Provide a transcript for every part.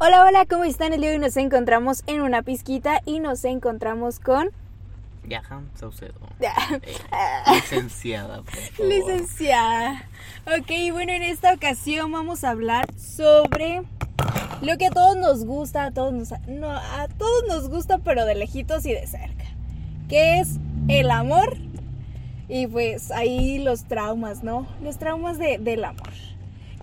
Hola, hola, ¿cómo están? El día de hoy nos encontramos en una pizquita y nos encontramos con... Yahan Saucedo. Ya. Eh, licenciada, por favor. Licenciada. Ok, bueno, en esta ocasión vamos a hablar sobre lo que a todos nos gusta, a todos nos, no, a todos nos gusta, pero de lejitos y de cerca, que es el amor y pues ahí los traumas, ¿no? Los traumas de- del amor.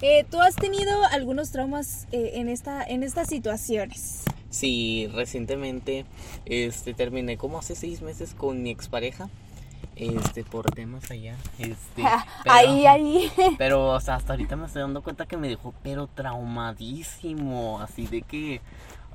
Eh, ¿Tú has tenido algunos traumas eh, en, esta, en estas situaciones? Sí, recientemente este, terminé como hace seis meses con mi expareja. Este, por temas allá. Este, pero- ahí, ahí. Pero, o sea, hasta ahorita me estoy dando cuenta que me dejó, pero traumadísimo. Así de que.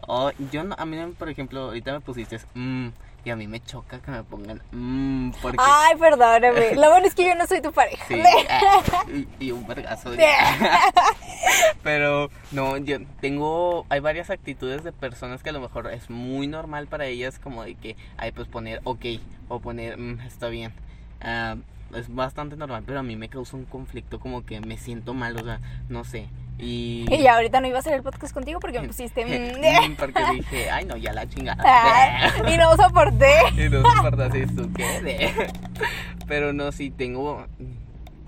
oh, yo, no, a mí, por ejemplo, ahorita me pusiste. "Mm", y a mí me choca que me pongan. "Mm", porque. Ay, perdóname. Lo bueno es que yo no soy tu pareja. Sí, ah, y, y un vergazo. de- Pero no, yo tengo, hay varias actitudes de personas que a lo mejor es muy normal para ellas como de que, hay pues poner ok o poner "Mm, está bien. Ah, es bastante normal, pero a mí me causa un conflicto como que me siento mal, o sea, no sé. Y, Y ya ahorita no iba a hacer el podcast contigo porque me pusiste... porque dije, ay no, ya la chingada. Ay, y no soporté. Y no soportas esto, ¿qué? Pero no, sí, tengo...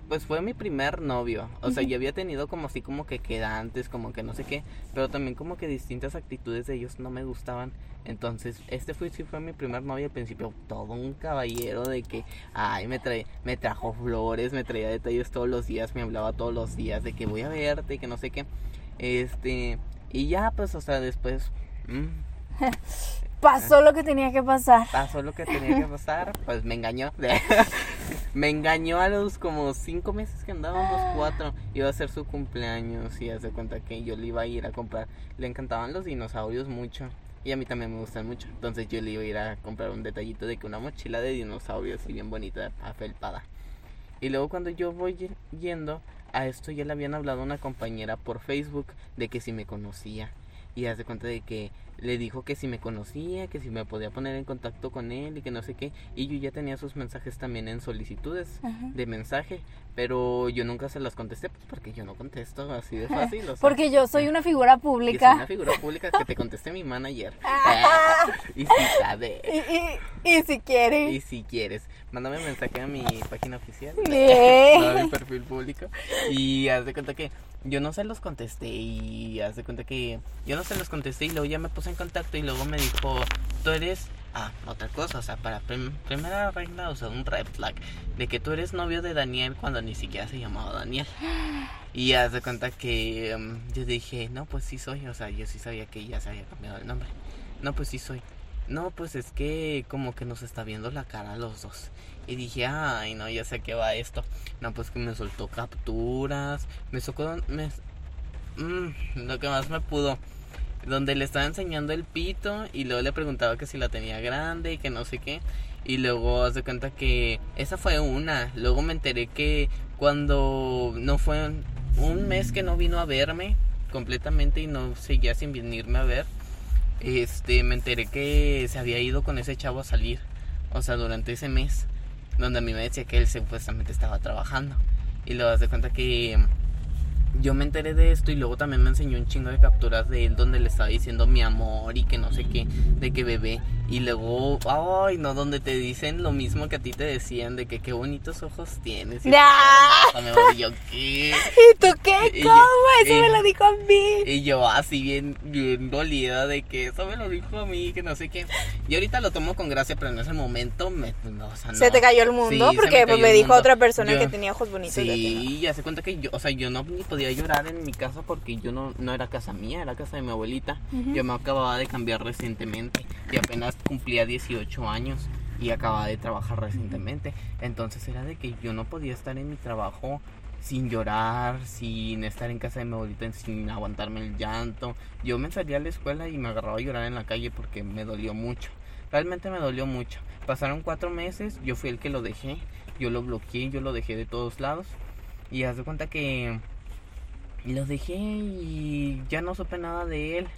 Pues fue mi primer novio. O sea, ya había tenido como así como que quedantes, como que no sé qué. Pero también como que distintas actitudes de ellos no me gustaban. Entonces, este fue, sí fue mi primer novio al principio. Todo un caballero de que, ay, me, trae, me trajo flores, me traía detalles todos los días, me hablaba todos los días de que voy a verte, que no sé qué. Este... Y ya, pues, o sea, después... mm, Pasó lo que tenía que pasar. pasó lo que tenía que pasar, pues me engañó. me engañó a los como cinco meses que andábamos, cuatro. Iba a ser su cumpleaños y hace cuenta que yo le iba a ir a comprar. Le encantaban los dinosaurios mucho. Y a mí también me gustan mucho. Entonces yo le iba a ir a comprar un detallito de que una mochila de dinosaurios y bien bonita, afelpada. Y luego cuando yo voy ye- yendo a esto ya le habían hablado una compañera por Facebook de que si me conocía. Y hace cuenta de que le dijo que si me conocía, que si me podía poner en contacto con él y que no sé qué. Y yo ya tenía sus mensajes también en solicitudes Ajá. de mensaje. Pero yo nunca se las contesté pues porque yo no contesto así de fácil. o sea, Porque yo soy una figura y soy pública. una figura pública que te contesté mi manager. Ah. y si sabe. Y, y, y si quiere. Y si quieres, mándame mensaje a mi página oficial. A mi perfil público. Y haz de cuenta que yo no se los contesté. Y haz de cuenta que yo no se los contesté. Y luego ya me puse en contacto. Y luego me dijo: Tú eres. Ah, otra cosa, o sea, para prim- primera regla, o sea, un red flag, de que tú eres novio de Daniel cuando ni siquiera se llamaba Daniel. Y haz de cuenta que em, yo dije, no, pues sí soy, o sea, yo sí sabía que ya se había cambiado el nombre. No, pues sí soy. No, pues es que como que nos está viendo la cara a los dos. Y dije, ay, no, ya sé qué va esto. No, pues que me soltó capturas, me sacó, me, mm, lo que más me pudo. Donde le estaba enseñando el pito y luego le preguntaba que si la tenía grande y que no sé qué. Y luego haz de cuenta que esa fue una. Luego me enteré que cuando no fue un mes que no vino a verme completamente y no seguía sin venirme a ver, este, me enteré que se había ido con ese chavo a salir. O sea, durante ese mes, donde a mí me decía que él supuestamente estaba trabajando. Y luego haz de cuenta que yo me enteré de esto y luego también me enseñó un chingo de capturas de él donde le estaba diciendo mi amor y que no sé qué, de que bebé. Y luego, ay, no, donde te dicen lo mismo que a ti te decían, de que qué bonitos ojos tienes. Y voy, yo, ¿qué? ¿Y tú qué? Y- ¿Cómo? Eso y- me lo dijo a mí. Y yo así bien, bien dolida de que eso me lo dijo a mí, que no sé qué. Y ahorita lo tomo con gracia, pero en ese momento me, no, o sea, no. Se te cayó el mundo Sí, se porque me pues, me dijo mundo. otra persona Yo- que tenía ojos bonitos. Sí, y hace cuenta que yo, o sea, yo no ni podía llorar en mi casa porque yo no, no era casa mía, era casa de mi abuelita. Ujú. Yo me acababa de cambiar recientemente y apenas cumplía 18 años y acababa de trabajar recientemente. Entonces era de que yo no podía estar en mi trabajo sin llorar, sin estar en casa de mi abuelita, sin aguantarme el llanto. Yo me salía a la escuela y me agarraba a llorar en la calle porque me dolió mucho. Realmente me dolió mucho. Pasaron cuatro meses, yo fui el que lo dejé, yo lo bloqueé, yo lo dejé de todos lados. Y haz de cuenta que lo dejé y ya no supe nada de él.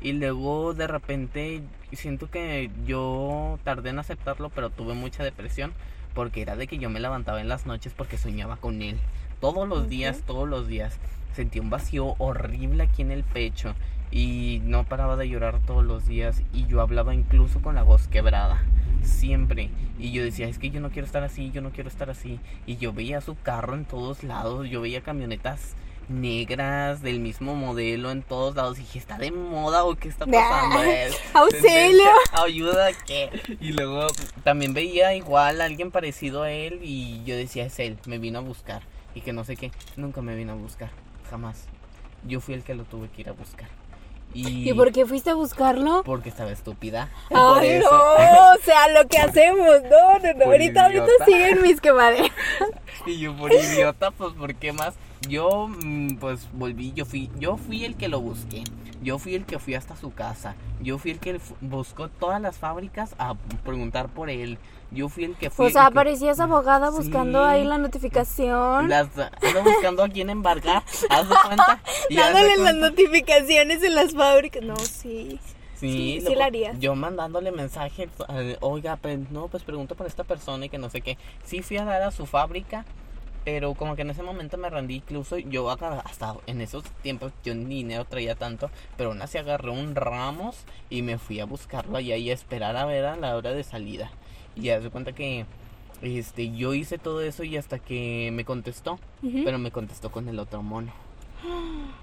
Y luego de repente siento que yo tardé en aceptarlo, pero tuve mucha depresión porque era de que yo me levantaba en las noches porque soñaba con él. Todos los días, todos los días. Sentí un vacío horrible aquí en el pecho. y no paraba de llorar todos los días y yo hablaba incluso con la voz quebrada siempre y yo decía es que yo no quiero estar así yo no quiero estar así y yo veía su carro en todos lados yo veía camionetas negras del mismo modelo en todos lados y dije está de moda o qué está pasando auxilio ayuda qué y luego también veía igual a alguien parecido a él y yo decía es él me vino a buscar y que no sé qué nunca me vino a buscar jamás yo fui el que lo tuve que ir a buscar y, por qué fuiste a buscarlo? Porque estaba estúpida. Ay, no, o sea, lo que hacemos, no, no, no, ahorita, ahorita siguen mis quemaderas. y yo por idiota, pues, ¿por qué más? Yo, mm, pues, volví, yo fui, yo fui el que lo busqué. Yo fui el que fui hasta su casa. Yo fui el que buscó todas las fábricas a preguntar por él. Yo fui el que fui. O sea, aparecías abogada buscando ahí la notificación. Las, ando buscando a quién embargar. Haz de cuenta. Dándole las notificaciones en las fábricas. No, sí. Sí, sí, la harías. Yo mandándole mensaje, oiga, pues, no, pues pregunto por esta persona y que no sé qué. Sí fui a dar a su fábrica, pero como que en ese momento me rendí, incluso yo hasta en esos tiempos yo ni dinero traía tanto, pero aún así agarré un ramos y me fui a buscarlo allá y a esperar a ver a la hora de salida. Y ya se cuenta que este yo hice todo eso y hasta que me contestó, pero me contestó con el otro mono.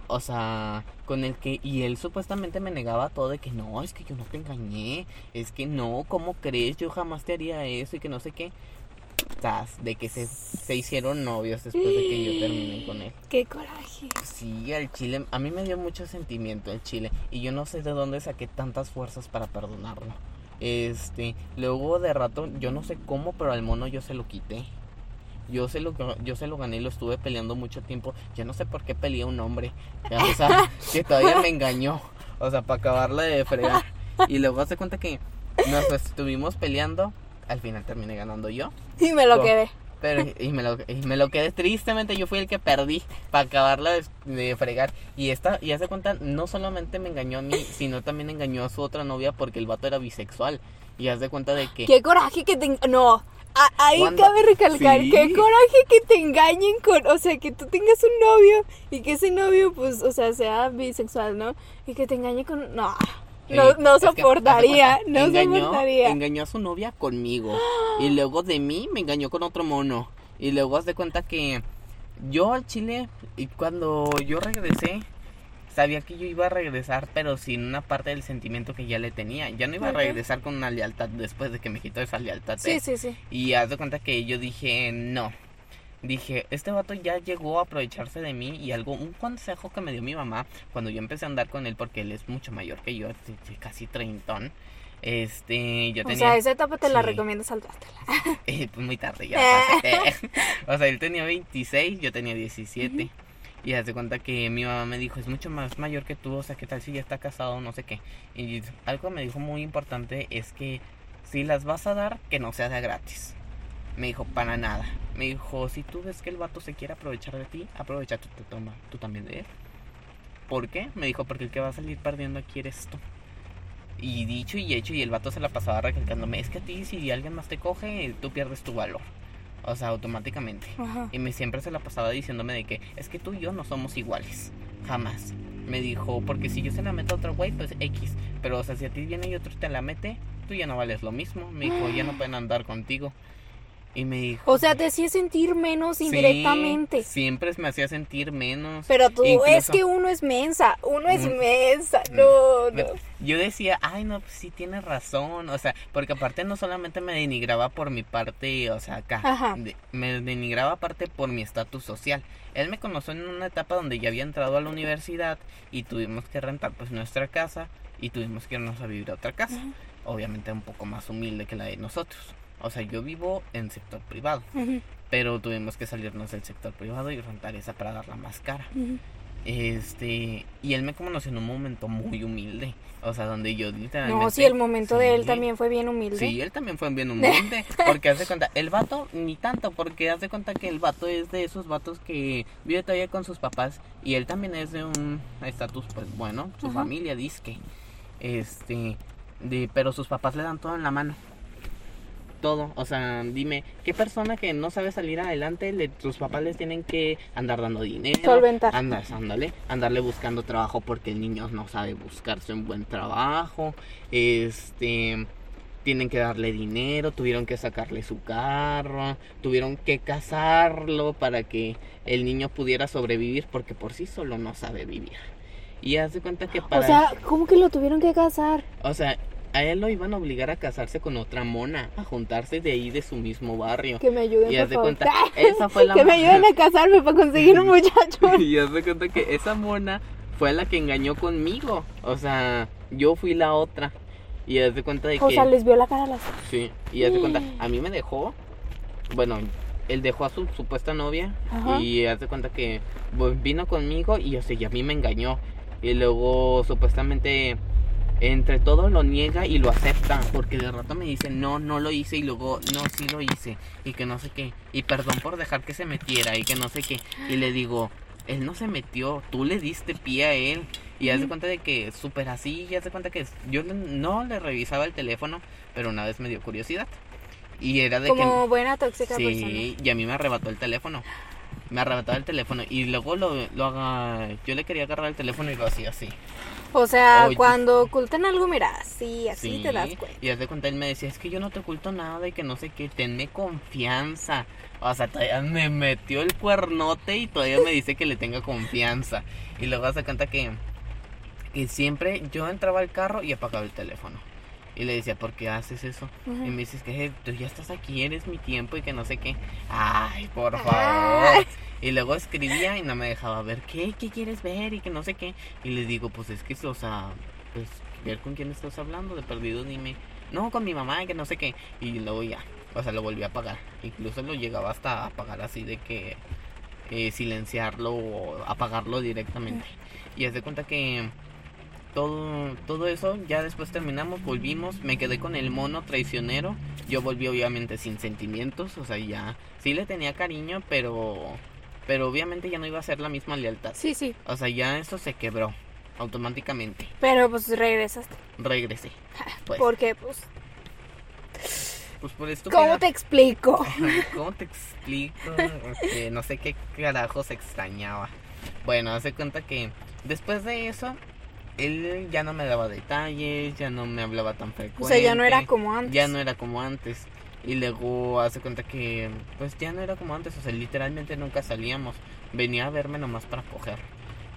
O sea, con el que y él supuestamente me negaba todo de que no, es que yo no te engañé, es que no, ¿cómo crees? Yo jamás te haría eso y que no sé qué. De que se, se hicieron novios después de que yo terminé con él. ¡Qué coraje! Sí, el chile, a mí me dio mucho sentimiento el chile. Y yo no sé de dónde saqué tantas fuerzas para perdonarlo. Este, luego de rato, yo no sé cómo, pero al mono yo se lo quité. Yo se lo, yo se lo gané y lo estuve peleando mucho tiempo. Ya no sé por qué peleé a un hombre. O sea, que todavía me engañó. O sea, para acabarle de fregar. Y luego hace cuenta que nos estuvimos peleando. Al final terminé ganando yo. Y me lo quedé. Pero, y me, lo, y me lo quedé tristemente, yo fui el que perdí para acabarla de, fregar. Y esta, y hace cuenta, no solamente me engañó a mí, sino también engañó a su otra novia porque el vato era bisexual. Y haz de cuenta de que... ¡Qué coraje que te... No, ahí cabe recalcar, qué coraje que te engañen con... O sea, que tú tengas un novio y que ese novio, pues, o sea, sea bisexual, ¿no? Y que te engañe con... No, no, no soportaría, no engañó, soportaría. Engañó a su novia conmigo. Y luego de mí me engañó con otro mono. Y luego haz de cuenta que yo al Chile, y cuando yo regresé, sabía que yo iba a regresar, pero sin una parte del sentimiento que ya le tenía. Ya no iba a regresar con una lealtad después de que me quitó esa lealtad. Sí, ¿eh? sí, sí. Y haz de cuenta que yo dije, no, dije, este vato ya llegó a aprovecharse de mí y algo, un consejo que me dio mi mamá cuando yo empecé a andar con él, porque él es mucho mayor que yo, casi treintón. Este, yo tenía. O sea, esa etapa te la recomiendo saltártela. Eh, pues muy tarde ya o sea, él tenía 26, yo tenía 17. Y hace cuenta que mi mamá me dijo, es mucho más mayor que tú, o sea, ¿qué tal si ya está casado? No sé qué. Y algo me dijo muy importante es que si las vas a dar, que no sea de gratis. Me dijo, para nada. Me dijo, si tú ves que el vato se quiere aprovechar de ti, aprovecha tú, te toma, tú también de él. ¿Por qué? Me dijo, porque el que va a salir perdiendo aquí eres tú. Y dicho y hecho, y el vato se la pasaba recalcándome, es que a ti si alguien más te coge, tú pierdes tu valor. O sea, automáticamente. Y me siempre se la pasaba diciéndome de que es que tú y yo no somos iguales. Jamás. Me dijo, porque si yo se la meto a otro güey, pues X. Pero, o sea, si a ti viene y otro te la mete, tú ya no vales lo mismo. Me dijo, ya no pueden andar contigo. Y me dijo. O sea, te hacía sentir menos indirectamente. siempre me hacía sentir menos. Pero tú, es que uno es mensa, uno es mensa. No, no. Yo decía, ay, no, pues sí tienes razón. O sea, porque aparte no solamente me denigraba por mi parte, o sea, acá. me denigraba aparte por mi estatus social. Él me conoció en una etapa donde ya había entrado a la universidad y tuvimos que rentar pues nuestra casa y tuvimos que irnos a vivir a otra casa. Obviamente un poco más humilde que la de nosotros. O sea, yo vivo en sector privado, pero tuvimos que salirnos del sector privado y rentar esa para darla más cara. Este, y él me conoció en un momento muy humilde, o sea, donde yo literalmente... No, sí, el momento de él también fue bien humilde. Sí, él también fue bien humilde, porque hace cuenta, el vato ni tanto, porque hace cuenta que el vato es de esos vatos que vive todavía con sus papás y él también es de un estatus, pues bueno, su familia dice que, este, de, pero sus papás le dan todo en la mano. Todo. O sea, dime, ¿qué persona que no sabe salir adelante, le, sus papás les tienen que andar dando dinero? Solventar. Andar, ándale, andarle buscando trabajo porque el niño no sabe buscarse un buen trabajo. Este tienen que darle dinero, tuvieron que sacarle su carro, tuvieron que casarlo para que el niño pudiera sobrevivir porque por sí solo no sabe vivir. Y haz de cuenta que para... O sea, ¿cómo que lo tuvieron que casar? O sea, a él lo iban a obligar a casarse con otra mona, a juntarse de ahí de su mismo barrio. Que me ayuden, Y por haz de favor. cuenta, esa fue la que me ayuden a casarme para conseguir un muchacho. y haz de cuenta que esa mona fue la que engañó conmigo. O sea, yo fui la otra. Y haz de cuenta de O que... sea, les vio la cara a las Sí, y haz de cuenta, a mí me dejó, bueno, él dejó a su supuesta novia Ajá. y haz de cuenta que pues, vino conmigo y o sea, y a mí me engañó. Y luego supuestamente entre todo lo niega y lo acepta, porque de rato me dice, no, no lo hice y luego, no, sí lo hice y que no sé qué. Y perdón por dejar que se metiera y que no sé qué. Y le digo, él no se metió, tú le diste pie a él. Y haz de cuenta de que súper así, y haz de cuenta que yo no le revisaba el teléfono, pero una vez me dio curiosidad. Y era de Como que... buena tóxica persona. Sí, y a mí me arrebató el teléfono. Me arrebató el teléfono y luego lo, lo haga... Yo le quería agarrar el teléfono y lo hacía así. O sea, Oye. cuando ocultan algo, mira, así, así Sí, te das cuenta. Y de cuenta, él me decía, es que yo no te oculto nada y que no sé qué, tenme confianza. O sea, todavía me metió el cuernote y todavía me dice que le tenga confianza. Y luego hace cuenta que, que siempre yo entraba al carro y apagaba el teléfono. Y le decía, ¿por qué haces eso? Y me dices que "Eh, tú ya estás aquí, eres mi tiempo y que no sé qué. Ay, por Ay. favor. Y luego escribía y no me dejaba ver qué, qué quieres ver y que no sé qué. Y le digo, pues es que, o sea, pues ver con quién estás hablando, de perdido dime, no, con mi mamá y que no sé qué. Y luego ya, o sea, lo volví a apagar. Incluso lo llegaba hasta a apagar así de que eh, silenciarlo o apagarlo directamente. Y haz de cuenta que todo, todo eso, ya después terminamos, volvimos, me quedé con el mono traicionero. Yo volví obviamente sin sentimientos, o sea, ya sí le tenía cariño, pero pero obviamente ya no iba a ser la misma lealtad. Sí, sí. O sea, ya eso se quebró automáticamente. Pero pues regresaste. Regresé. Pues, Porque, pues, pues por esto ¿cómo te explico? ¿Cómo te explico? Este, no sé qué carajos extrañaba. Bueno, hace cuenta que después de eso, él ya no me daba detalles, ya no me hablaba tan frecuente. O sea, ya no era como antes. Ya no era como antes. Y luego hace cuenta que, pues ya no era como antes, o sea, literalmente nunca salíamos. Venía a verme nomás para coger.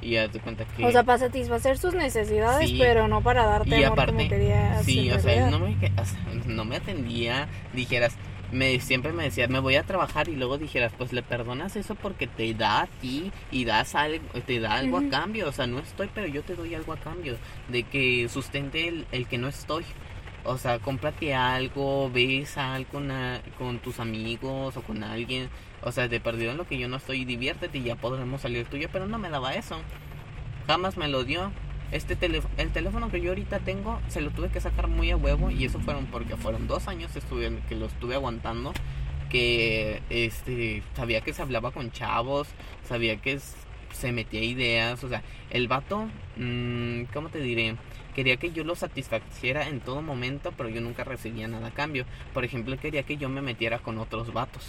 Y hace cuenta que... O sea, para satisfacer sus necesidades, Sí. pero no para darte y amor aparte, como querías. sí, o sea, él no me, que- o sea, no me atendía, dijeras, me siempre me decía, me voy a trabajar y luego dijeras, pues le perdonas eso porque te da a ti y das algo, te da algo a cambio, o sea, no estoy, pero yo te doy algo a cambio de que sustente el, el que no estoy. O sea, cómprate algo, ves algo con, con tus amigos o con alguien. O sea, de perdido en lo que yo no estoy, diviértete y ya podremos salir tuyo. Pero no me daba eso. Jamás me lo dio. Este teléfono, el teléfono que yo ahorita tengo, se lo tuve que sacar muy a huevo. Y eso fueron porque fueron dos años estuve, que lo estuve aguantando. Que este sabía que se hablaba con chavos, sabía que se metía ideas. O sea, el vato, mm, ¿cómo te diré? Quería que yo lo satisfaciera en todo momento, pero yo nunca recibía nada a cambio. Por ejemplo, él quería que yo me metiera con otros vatos.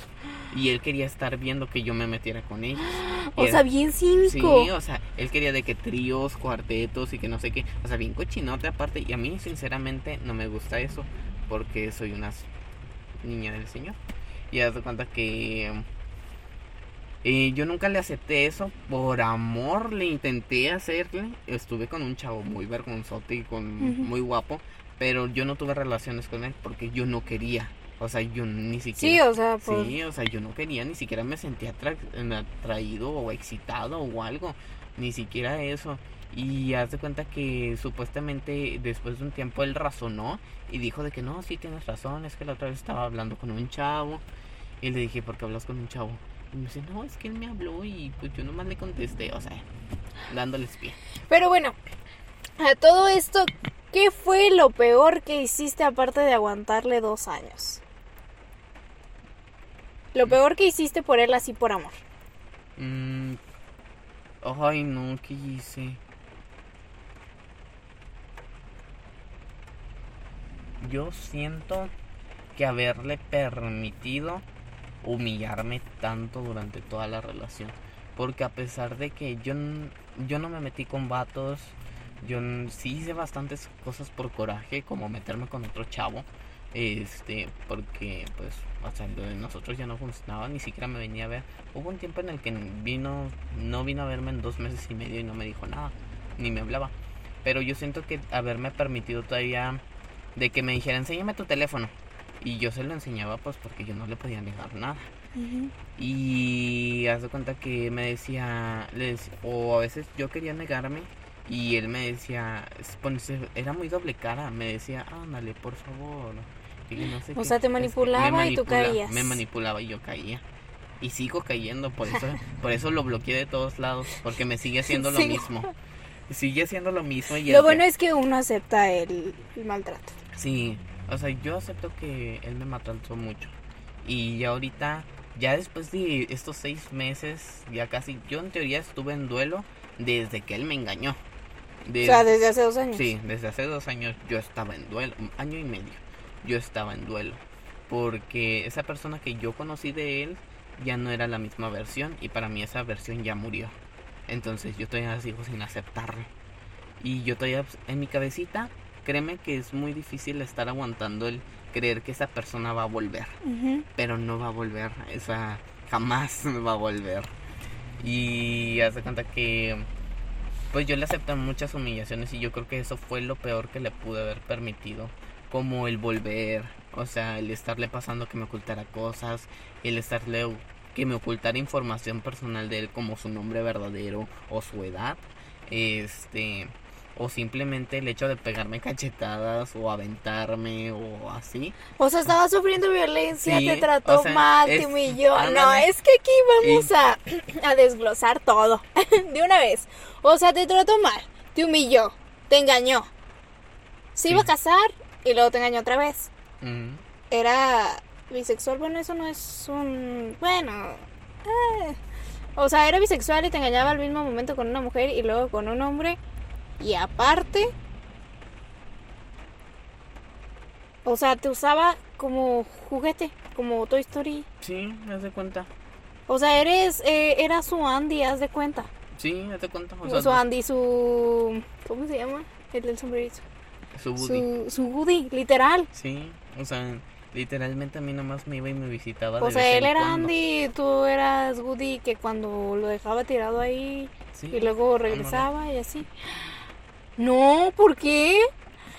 Y él quería estar viendo que yo me metiera con ellos. O era- sea, bien Sí, cínico. o sea, él quería de que tríos, cuartetos y que no sé qué. O sea, bien cochinote aparte. Y a mí, sinceramente, no me gusta eso. Porque soy una niña del Señor. Y haz de cuenta que. Eh, yo nunca le acepté eso. Por amor le intenté hacerle. Estuve con un chavo muy vergonzote y con muy guapo. Pero yo no tuve relaciones con él porque yo no quería. O sea, yo ni Sí, siquiera. o sea, pues. Sí, o sea, yo no quería, ni siquiera me sentía atra- atraído o excitado o algo, ni siquiera eso. Y haz de cuenta que supuestamente después de un tiempo él razonó y dijo de que no, sí tienes razón, es que la otra vez estaba hablando con un chavo. Y le dije, ¿por qué hablas con un chavo? Y me dice, no, es que él me habló y pues yo nomás le contesté, o sea, dándoles pie. Pero bueno, a todo esto, ¿qué fue lo peor que hiciste aparte de aguantarle dos años? Lo peor que hiciste por él así por amor. Mm, ay, no, ¿qué hice? Yo siento que haberle permitido humillarme tanto durante toda la relación. Porque a pesar de que yo, yo no me metí con vatos, yo sí hice bastantes cosas por coraje, como meterme con otro chavo. Este, porque pues, o sea, lo de nosotros ya no funcionaba, ni siquiera me venía a ver. Hubo un tiempo en el que vino, no vino a verme en dos meses y medio y no me dijo nada, ni me hablaba. Pero yo siento que haberme permitido todavía de que me dijera, enséñame tu teléfono. Y yo se lo enseñaba pues porque yo no le podía negar nada. Y hace cuenta que me decía, o a veces yo quería negarme y él me decía, era muy doble cara, me decía, ándale, por favor. o sea, te manipulaba y tú caías. Me manipulaba y yo caía. Y sigo cayendo, por eso, por eso lo bloqueé de todos lados, porque me sigue haciendo lo mismo. Sigue haciendo lo mismo. Y lo bueno es que uno acepta el, el maltrato. Sí, o sea, yo acepto que él me maltrató mucho. Y ya ahorita, ya después de estos seis meses, ya casi, yo en teoría estuve en duelo desde que él me engañó. o sea, desde hace dos años. Sí, desde hace dos años yo estaba en duelo, un año y medio. Yo estaba en duelo. Porque esa persona que yo conocí de él ya no era la misma versión y para mí esa versión ya murió. Entonces yo todavía sigo sin aceptarlo. Y yo todavía en mi cabecita créeme que es muy difícil estar aguantando el creer que esa persona va a volver. Pero no va a volver, esa jamás va a volver. Y hace cuenta que pues yo le acepto muchas humillaciones y yo creo que eso fue lo peor que le pude haber permitido. Como el volver, o sea, el estarle pasando que me ocultara cosas, el estarle que me ocultara información personal de él como su nombre verdadero o su edad. Este, o simplemente el hecho de pegarme cachetadas o aventarme o así. O sea, estaba sufriendo violencia, te trató mal, te humilló. No, es que aquí vamos a, a desglosar todo de una vez. O sea, te trató mal, te humilló, te engañó. Se iba a casar y luego te engañó otra vez. Era bisexual, bueno, eso no es un... Bueno... Eh. O sea, era bisexual y te engañaba al mismo momento con una mujer y luego con un hombre. Y aparte, o sea, te usaba como juguete, como Toy Story. Sí, haz de cuenta. O sea, eres, eh, era su Andy, haz de cuenta. Sí, haz de cuenta. O su Andy, su, ¿cómo se llama? El del sombrerito. Su Woody. Su, su Woody, literal. Sí, o sea, literalmente a mí nomás me iba y me visitaba. O sea, él era Andy, tú eras Woody, que cuando lo dejaba tirado ahí y luego regresaba y así. No, ¿por qué?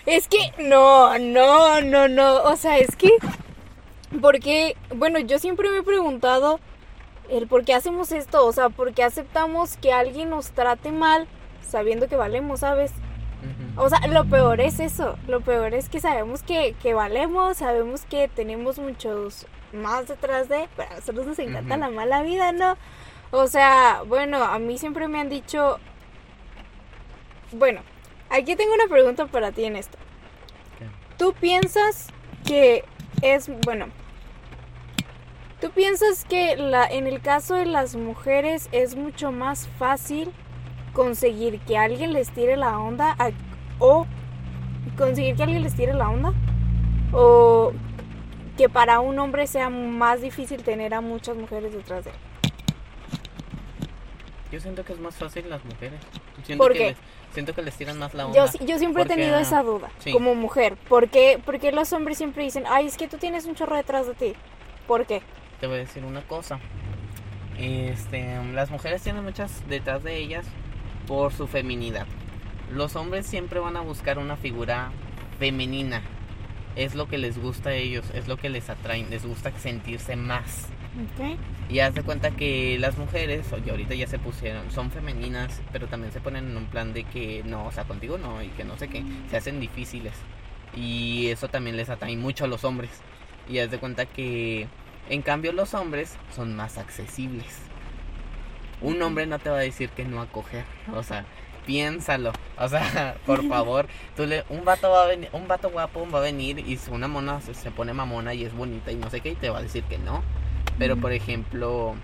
Es que, no, no, no, no. O sea, es que, porque, bueno, yo siempre me he preguntado el por qué hacemos esto. O sea, por qué aceptamos que alguien nos trate mal sabiendo que valemos, ¿sabes? O sea, lo peor es eso. Lo peor es que sabemos que, que valemos, sabemos que tenemos muchos más detrás de. Pero a nosotros nos encanta la mala vida, ¿no? O sea, bueno, a mí siempre me han dicho. Bueno, Aquí tengo una pregunta para ti en esto. ¿Tú piensas que es, bueno, tú piensas que la, en el caso de las mujeres es mucho más fácil conseguir que alguien les tire la onda o conseguir que alguien les tire la onda o que para un hombre sea más difícil tener a muchas mujeres detrás de él? Yo siento que es más fácil las mujeres. ¿Por qué? Siento que les tiran más la onda. Yo, yo siempre he tenido esa duda como mujer. ¿Por qué? Porque los hombres siempre dicen, ay, es que tú tienes un chorro detrás de ti. ¿Por qué? Te voy a decir una cosa. Este, las mujeres tienen muchas detrás de ellas por su feminidad. Los hombres siempre van a buscar una figura femenina. Es lo que les gusta a ellos, es lo que les atrae, les gusta sentirse más. Y haz de cuenta que las mujeres, oye, ahorita ya se pusieron, son femeninas, pero también se ponen en un plan de que no, o sea, contigo no, y que no sé qué, se hacen difíciles. Y eso también les atrae mucho a los hombres. Y haz de cuenta que, en cambio, los hombres son más accesibles. Un hombre no te va a decir que no a coger, o sea, piénsalo. O sea, por favor, tú le, un vato va a venir, un vato guapo va a venir y una mona se, se, pone mamona y es bonita y no sé qué y te va a decir que no. Pero por ejemplo,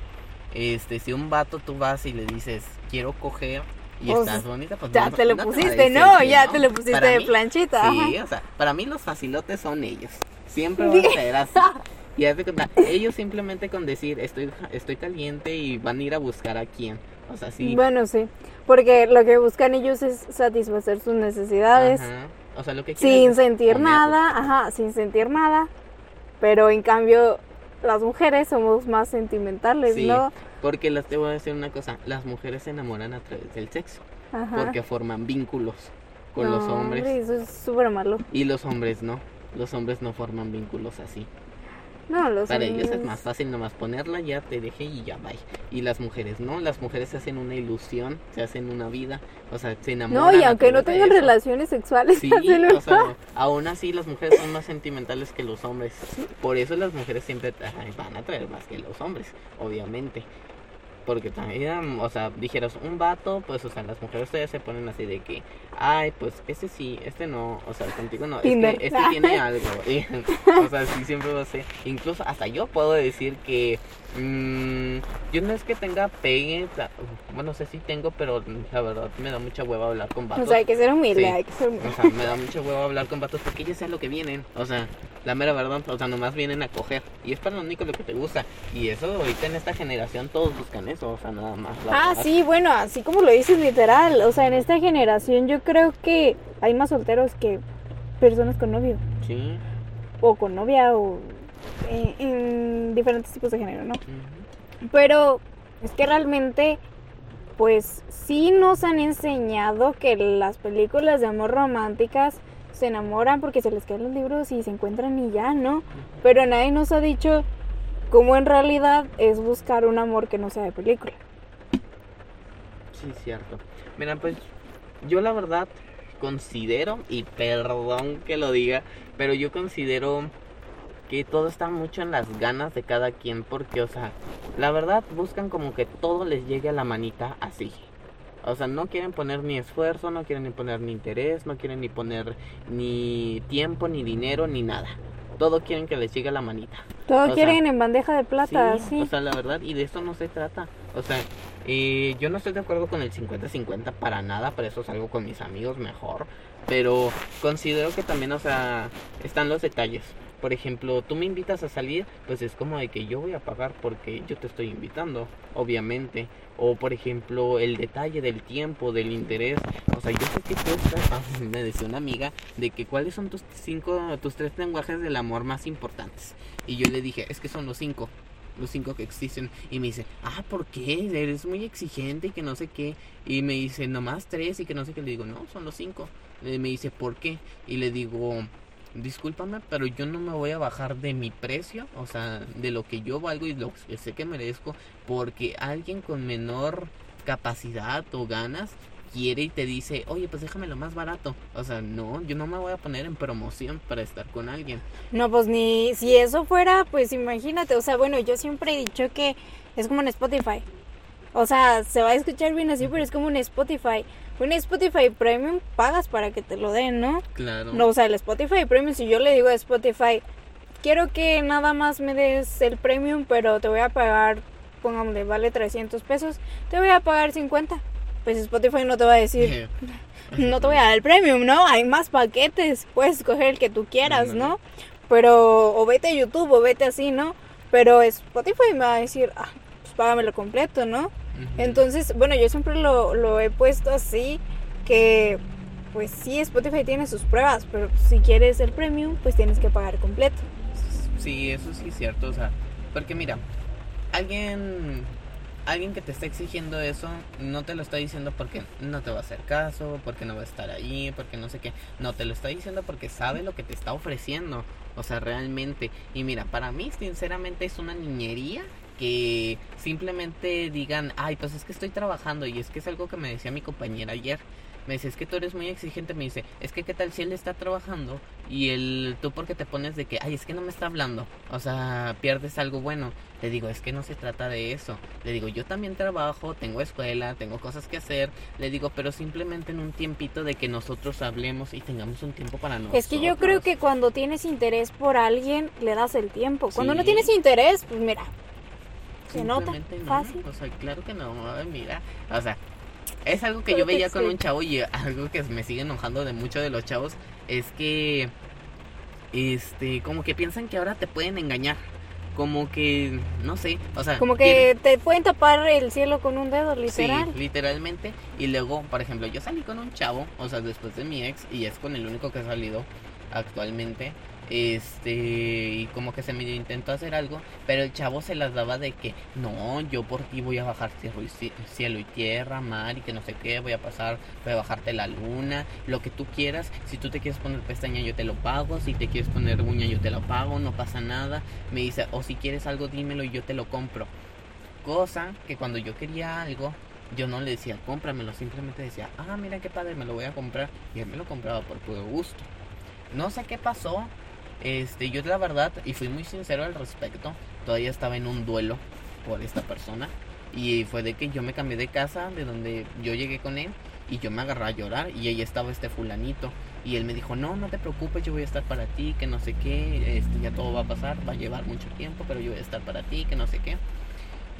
este, si un vato tú vas y le dices, quiero coger y pues, estás bonita, pues ya te lo pusiste, ¿no? Ya te lo pusiste de planchita. Sí, o sea, para mí los facilotes son ellos. Siempre va a ser así. Y haz de cuenta, ellos simplemente con decir estoy, estoy caliente y van a ir a buscar a quién. O sea, sí. Bueno, sí. Porque lo que buscan ellos es satisfacer sus necesidades. Ajá. O sea, lo que quieren sin sentir comer. nada, ajá, sin sentir nada. Pero en cambio, las mujeres somos más sentimentales, Sí, ¿no? porque las te voy a decir una cosa, las mujeres se enamoran a través del sexo, Ajá. porque forman vínculos con los hombres hombre, eso es súper malo. y los hombres no. Los hombres no forman vínculos así. No, los Para ellos es más fácil nomás ponerla, ya te dejé y ya bye. Y las mujeres no, las mujeres se hacen una ilusión, se hacen una vida, o sea, se enamoran. No, y aunque no tengan eso. relaciones sexuales, Sí, hacen o sea, aún así las mujeres son más sentimentales que los hombres. Por eso las mujeres siempre van a traer más que los hombres, obviamente. Porque también, o sea, dijeras un vato, pues, o sea, las mujeres todavía se ponen así de que, ay, pues, este sí, este no, o sea, contigo no, este tiene algo. y, o sea, sí, siempre va a ser. Incluso hasta yo puedo decir que, mm, yo no es que tenga pegue, bueno, sé si tengo, pero la verdad me da mucha hueva hablar con vatos. O sea, hay que ser humilde, Sí. hay que ser humilde. O sea, me da mucho huevo hablar con vatos porque sé a lo que vienen. O sea, la mera verdad, o sea, nomás vienen a coger. Y es para lo único lo que te gusta. Y eso ahorita en esta generación todos buscan eso, o sea, nada más. la Ah, verdad. sí, bueno, así como lo dices literal. O sea, en esta generación yo creo que hay más solteros que personas con novio. Sí. O con novia o en, en diferentes tipos de género, ¿no? Pero es que realmente, pues sí nos han enseñado que las películas de amor románticas se enamoran porque se les caen los libros y se encuentran y ya, ¿no? Pero nadie nos ha dicho cómo en realidad es buscar un amor que no sea de película. Sí, cierto. Mira, pues yo la verdad considero, y perdón que lo diga, pero yo considero que todo está mucho en las ganas de cada quien, porque, o sea, la verdad buscan como que todo les llegue a la manita así. O sea, no quieren poner ni esfuerzo, no quieren ni poner ni interés, no quieren ni poner ni tiempo, ni dinero, ni nada. Todo quieren que les llegue a la manita. Todo O sea, quieren en bandeja de plata, Sí, sí. O sea, la verdad, y de esto no se trata. O sea, eh, yo no estoy de acuerdo con el 50-50 para nada, por eso salgo con mis amigos mejor. Pero considero que también, o sea, están los detalles. Por ejemplo, tú me invitas a salir, pues es como de que yo voy a pagar porque yo te estoy invitando, obviamente. O por ejemplo, el detalle del tiempo, del interés. O sea, yo sé que tú ah, me decía una amiga, de que cuáles son tus cinco, tus tres lenguajes del amor más importantes. Y yo le dije, es que son los cinco los cinco que existen. Y me dice, ah, ¿por qué? Eres muy exigente y que no sé qué. Y me dice, nomás tres y que no sé qué. Le digo, no, son los cinco. Y me dice, ¿por qué? Y le digo, discúlpame, pero yo no me voy a bajar de mi precio, o sea, de lo que yo valgo y lo que sé que merezco, porque alguien con menor capacidad o ganas quiere y te dice, oye, pues déjamelo más barato. O sea, no, yo no me voy a poner en promoción para estar con alguien. No, pues ni si eso fuera, pues imagínate, o sea, bueno, yo siempre he dicho que es como en Spotify. O sea, se va a escuchar bien así, pero es como en Spotify. Un Spotify Premium pagas para que te lo den, ¿no? Claro. No, o sea, el Spotify Premium, si yo le digo a Spotify, quiero que nada más me des el Premium, pero te voy a pagar, pongámosle, vale 300 pesos, te voy a pagar 50. Pues Spotify no te va a decir, no te voy a dar el premium, ¿no? Hay más paquetes, puedes escoger el que tú quieras, Ándale. ¿no? Pero, o vete a YouTube, o vete así, ¿no? Pero Spotify me va a decir, ah, pues págamelo completo, ¿no? Entonces, bueno, yo siempre lo, lo he puesto así, que pues sí, Spotify tiene sus pruebas, pero si quieres el premium, pues tienes que pagar completo. Sí, eso sí es cierto, o sea, porque mira, alguien alguien que te está exigiendo eso no te lo está diciendo porque no te va a hacer caso, porque no va a estar ahí, porque no sé qué, no te lo está diciendo porque sabe lo que te está ofreciendo, o sea, realmente. Y mira, para mí sinceramente es una niñería que simplemente digan, "Ay, pues es que estoy trabajando" y es que es algo que me decía mi compañera ayer. Me dice, es que tú eres muy exigente. Me dice, es que qué tal si él está trabajando y el tú porque te pones de que, ay, es que no me está hablando. O sea, pierdes algo bueno. Le digo, es que no se trata de eso. Le digo, yo también trabajo, tengo escuela, tengo cosas que hacer. Le digo, pero simplemente en un tiempito de que nosotros hablemos y tengamos un tiempo para nosotros. Es que yo creo que cuando tienes interés por alguien, le das el tiempo. Cuando no tienes interés, pues mira, se nota no, fácil. O sea, claro que no. Mira, o sea, es algo que Creo yo que veía con sí. un chavo y algo que me sigue enojando de mucho de los chavos es que este, como que piensan que ahora te pueden engañar. Como que, no sé, o sea... Como que te pueden tapar el cielo con un dedo, literal. Sí, literalmente. Y luego, por ejemplo, yo salí con un chavo, o sea, después de mi ex, y es con el único que he salido actualmente. Este, y como que se me intentó hacer algo, pero el chavo se las daba de que no, yo por ti voy a bajar cielo y tierra, mar y que no sé qué, voy a pasar, voy a bajarte la luna, lo que tú quieras. Si tú te quieres poner pestaña, yo te lo pago. Si te quieres poner uña, yo te lo pago, no pasa nada. Me dice, o si quieres algo, dímelo y yo te lo compro. Cosa que cuando yo quería algo, yo no le decía cómpramelo, simplemente decía, ah, mira qué padre, me lo voy a comprar. Y él me lo compraba por puro gusto. No sé qué pasó, este, yo la verdad, y fui muy sincero al respecto, todavía estaba en un duelo por esta persona. Y fue de que yo me cambié de casa, de donde yo llegué con él, y yo me agarré a llorar, y ahí estaba este fulanito. Y él me dijo, no, no te preocupes, yo voy a estar para ti, que no sé qué, este, ya todo va a pasar, va a llevar mucho tiempo, pero yo voy a estar para ti, que no sé qué.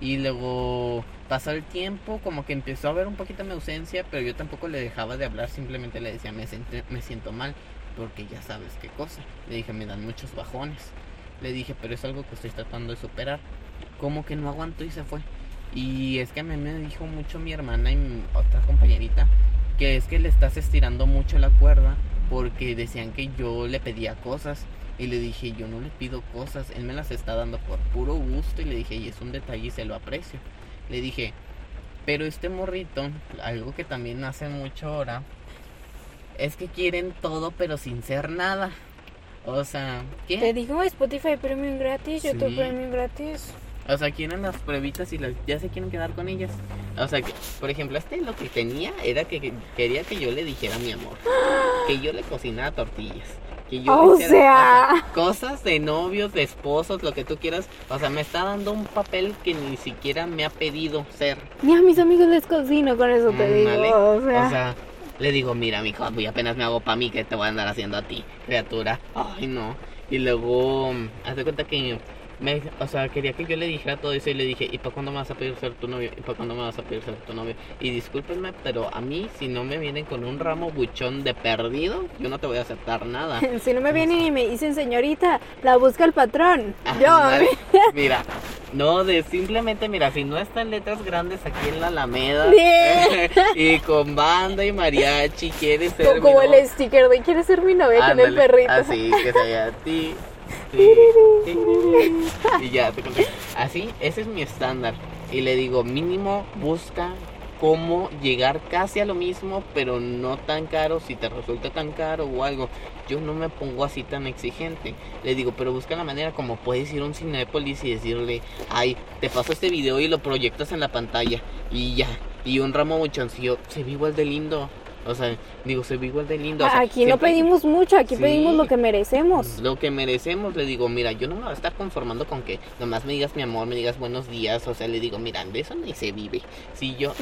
Y luego pasó el tiempo, como que empezó a ver un poquito mi ausencia, pero yo tampoco le dejaba de hablar, simplemente le decía, me, me siento mal porque ya sabes qué cosa. Le dije, me dan muchos bajones. Le dije, pero es algo que estoy tratando de superar. Como que no aguantó y se fue. Y es que a mí me dijo mucho mi hermana y mi otra compañerita que es que le estás estirando mucho la cuerda porque decían que yo le pedía cosas. Y le dije, yo no le pido cosas, él me las está dando por puro gusto. Y le dije, y es un detalle y se lo aprecio. Le dije, pero este morrito, algo que también hace mucho ahora, es que quieren todo pero sin ser nada. O sea, ¿qué? Te digo Spotify Premium gratis, YouTube Premium gratis. O sea, quieren las pruebitas y las, ya se quieren quedar con ellas. O sea, que, por ejemplo, este lo que tenía era que, quería que yo le dijera mi amor. Que yo le cocinara tortillas. Que yo o sea... cosas de novios, de esposos, lo que tú quieras. O sea, me está dando un papel que ni siquiera me ha pedido ser. Ni a mis amigos les cocino, con eso te digo. O sea, o sea le digo, mira, mijo, y apenas me hago para mí, que te voy a andar haciendo a ti, criatura. Ay, no. Y luego, haz cuenta que me, o sea, quería que yo le dijera todo eso y le dije, ¿y para cuándo me vas a pedir ser tu novio? ¿Y para cuándo me vas a pedir ser tu novio? Y discúlpenme, pero a mí, si no me vienen con un ramo buchón de perdido, yo no te voy a aceptar nada. si no me vienen y me dicen, señorita, la busca el patrón. yo. mira, no, de simplemente, mira, si no están letras grandes aquí en la Alameda y con banda y mariachi, quieres ser. Como, el sticker de quieres ser mi novia con el perrito. Así, que sea a ti y ya, Así, ese es mi estándar. Y le digo, mínimo busca cómo llegar casi a lo mismo, pero no tan caro, si te resulta tan caro o algo. Yo no me pongo así tan exigente. Le digo, pero busca la manera como puedes ir a un Cinepolis y decirle, ay, te paso este video y lo proyectas en la pantalla. Y ya. Y un ramo muchoncillo se ve igual de lindo. O sea, digo, se ve igual de lindo. aquí no pedimos mucho, aquí pedimos lo que merecemos. Lo que merecemos, le digo, mira, yo no me voy a estar conformando con que nomás me digas mi amor, me digas buenos días. O sea, le digo, mira, de eso ni se vive. Si yo,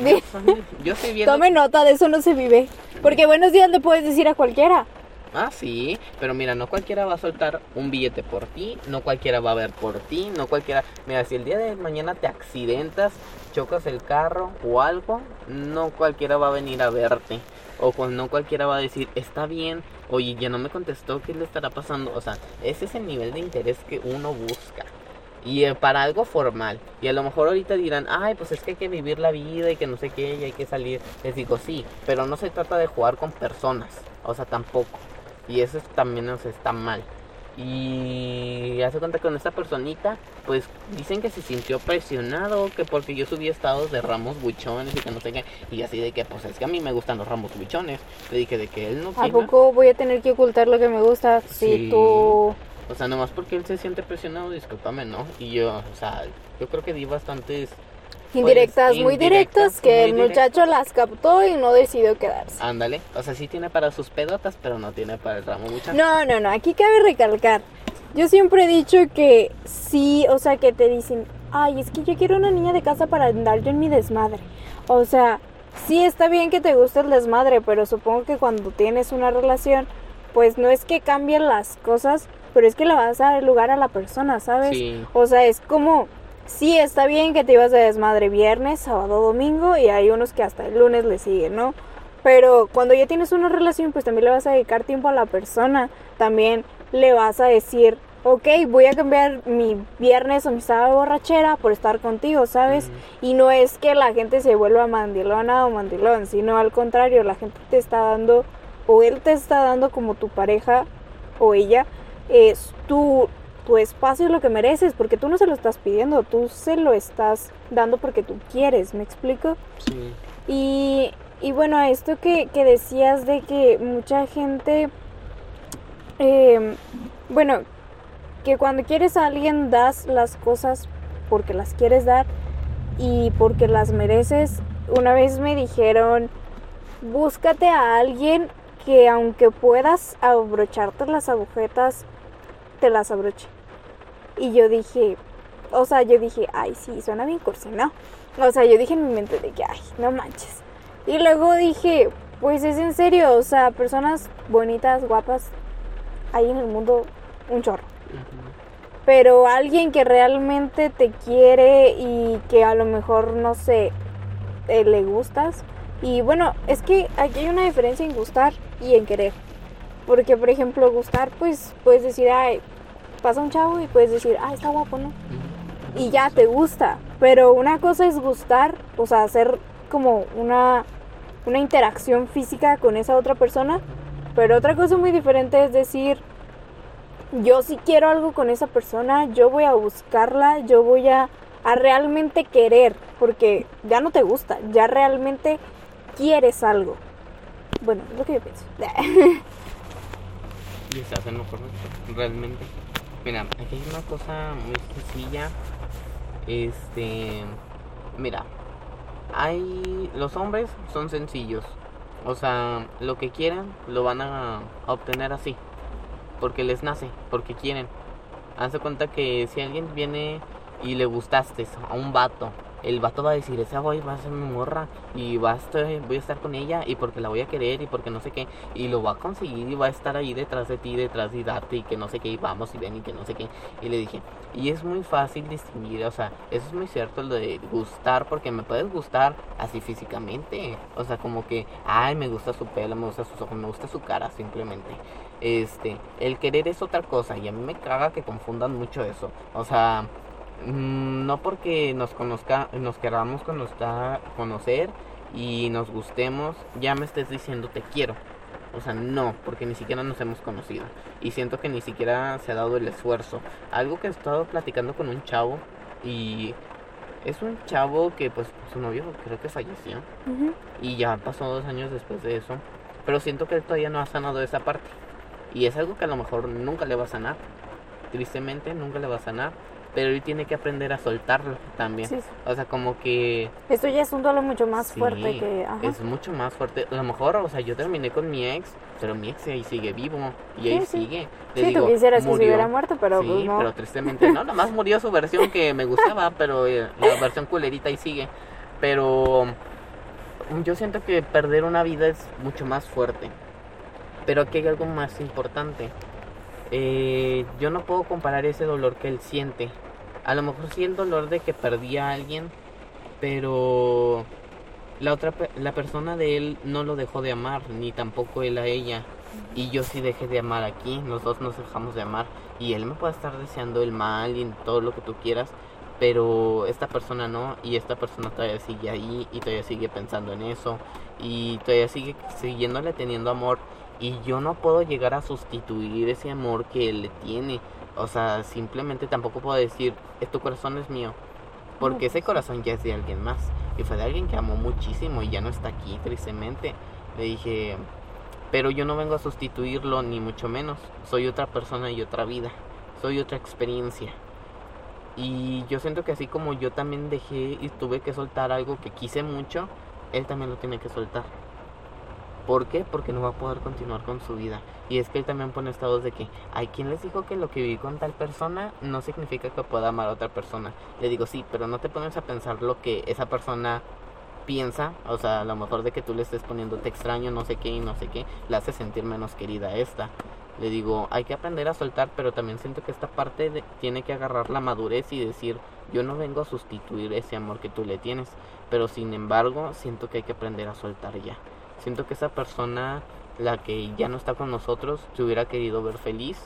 yo, sé bien. Tome nota, de eso no se vive. Porque buenos días le puedes decir a cualquiera. Ah, sí, pero mira, no cualquiera va a soltar un billete por ti, no cualquiera va a ver por ti, no cualquiera... Mira, si el día de mañana te accidentas, chocas el carro o algo, no cualquiera va a venir a verte. O no cualquiera va a decir, está bien, oye, ya no me contestó, ¿qué le estará pasando? O sea, ese es el nivel de interés que uno busca. Y eh, para algo formal. Y a lo mejor ahorita dirán, ay, pues es que hay que vivir la vida y que no sé qué, y hay que salir. Les digo, sí, pero no se trata de jugar con personas. O sea, tampoco. Y eso también nos está mal. Y hace cuenta con esta personita, pues dicen que se sintió presionado, que porque yo subí estados de ramos buchones y que no sé qué, y así de que, pues es que a mí me gustan los ramos buchones. Le dije de que él no. ¿A poco voy a tener que ocultar lo que me gusta si tú. O sea, nomás porque él se siente presionado, discúlpame, ¿no? Y yo, o sea, yo creo que di bastantes Indirectas, muy directas, que el muchacho las captó y no decidió quedarse. Ándale, o sea, sí tiene para sus pedotas, pero no tiene para el ramo muchacho. No, no, no, aquí cabe recalcar. Yo siempre he dicho que sí, o sea, que te dicen, ay, es que yo quiero una niña de casa para andar yo en mi desmadre. O sea, sí está bien que te guste el desmadre, pero supongo que cuando tienes una relación, pues no es que cambien las cosas, pero es que le vas a dar lugar a la persona, ¿sabes? O sea, es como sí está bien que te ibas de desmadre viernes, sábado, domingo y hay unos que hasta el lunes le siguen, ¿no? Pero cuando ya tienes una relación, pues también le vas a dedicar tiempo a la persona. También le vas a decir, ok, voy a cambiar mi viernes o mi sábado borrachera por estar contigo, ¿sabes? Y no es que la gente se vuelva mandilona o mandilón, sino al contrario, la gente te está dando, o él te está dando como tu pareja o ella, es tu, tu espacio lo que mereces, porque tú no se lo estás pidiendo, tú se lo estás dando porque tú quieres, ¿me explico? Sí. Y, y bueno, esto que, que decías de que mucha gente, eh, bueno, que cuando quieres a alguien das las cosas porque las quieres dar y porque las mereces. Una vez me dijeron, búscate a alguien que aunque puedas abrocharte las agujetas, te las abroche. Y yo dije, o sea, yo dije, ay, sí, suena bien cursi, ¿no? O sea, yo dije en mi mente de que, ay, no manches. Y luego dije, pues es en serio, o sea, personas bonitas, guapas, hay en el mundo un chorro. Pero alguien que realmente te quiere y que a lo mejor, no sé, eh, le gustas. Y bueno, es que aquí hay una diferencia en gustar y en querer. Porque, por ejemplo, gustar, pues puedes decir, ay, pasa un chavo y puedes decir, ay, está guapo, ¿no? Y ya te gusta. Pero una cosa es gustar, o sea, hacer como una, una interacción física con esa otra persona. Pero otra cosa muy diferente es decir, yo si quiero algo con esa persona, yo voy a buscarla, yo voy a, a realmente querer, porque ya no te gusta, ya realmente quieres algo. Bueno, es lo que yo pienso. Y estás en lo correcto, realmente. Mira, aquí hay una cosa muy sencilla. Este. Mira, hay. Los hombres son sencillos. O sea, lo que quieran lo van a obtener así. Porque les nace, porque quieren. Hazte cuenta que si alguien viene y le gustaste a un vato, el vato va a decir, esa voy va a ser mi morra y va a estar, voy a estar con ella y porque la voy a querer y porque no sé qué, y lo va a conseguir y va a estar ahí detrás de ti, detrás de darte y que no sé qué, y vamos y ven y que no sé qué. Y le dije, y es muy fácil distinguir, o sea, eso es muy cierto lo de gustar, porque me puedes gustar así físicamente, o sea, como que, ay, me gusta su pelo, me gusta sus ojos, me gusta su cara, simplemente. Este, el querer es otra cosa y a mí me caga que confundan mucho eso, o sea no porque nos conozca, nos queramos conocer, conocer y nos gustemos, ya me estés diciendo te quiero. O sea, no, porque ni siquiera nos hemos conocido. Y siento que ni siquiera se ha dado el esfuerzo. Algo que he estado platicando con un chavo y es un chavo que pues su novio creo que falleció. Y ya pasó dos años después de eso. Pero siento que él todavía no ha sanado esa parte. Y es algo que a lo mejor nunca le va a sanar. Tristemente nunca le va a sanar pero él tiene que aprender a soltarlo también. Sí, sí. O sea, como que... Esto ya es un duelo mucho más sí, fuerte que... Ajá. Es mucho más fuerte. A lo mejor, o sea, yo terminé con mi ex, pero mi ex ahí sigue vivo y ahí sigue. Le Sí, digo, tú quisieras que se murió. hubiera muerto, pero sí, pues no. pero tristemente no, nomás murió su versión que me gustaba, pero eh, la versión culerita ahí sigue. Pero mm, yo siento que perder una vida es mucho más fuerte. Pero aquí hay algo más importante. Eh, yo no puedo comparar ese dolor que él siente. A lo mejor sí el dolor de que perdí a alguien, pero la otra la persona de él no lo dejó de amar, ni tampoco él a ella. Y yo sí dejé de amar aquí, los dos nos dejamos de amar. Y él me puede estar deseando el mal y todo lo que tú quieras, pero esta persona no, y esta persona todavía sigue ahí y todavía sigue pensando en eso, y todavía sigue siguiéndole teniendo amor. Y yo no puedo llegar a sustituir ese amor que él le tiene. O sea, simplemente tampoco puedo decir, "Eh, tu corazón es mío. Porque ese corazón ya es de alguien más. Y fue de alguien que amó muchísimo y ya no está aquí, tristemente. Le dije, pero yo no vengo a sustituirlo, ni mucho menos. Soy otra persona y otra vida. Soy otra experiencia. Y yo siento que así como yo también dejé y tuve que soltar algo que quise mucho, él también lo tiene que soltar. ¿Por qué? Porque no va a poder continuar con su vida. Y es que él también pone estados de que, hay quien les dijo que lo que viví con tal persona no significa que pueda amar a otra persona. Le digo, sí, pero no te pones a pensar lo que esa persona piensa, o sea, a lo mejor de que tú le estés poniendo te extraño, no sé qué y no sé qué, le hace sentir menos querida a esta. Le digo, hay que aprender a soltar, pero también siento que esta parte tiene que agarrar la madurez y decir, yo no vengo a sustituir ese amor que tú le tienes, pero sin embargo, siento que hay que aprender a soltar ya. Siento que esa persona, la que ya no está con nosotros, te hubiera querido ver feliz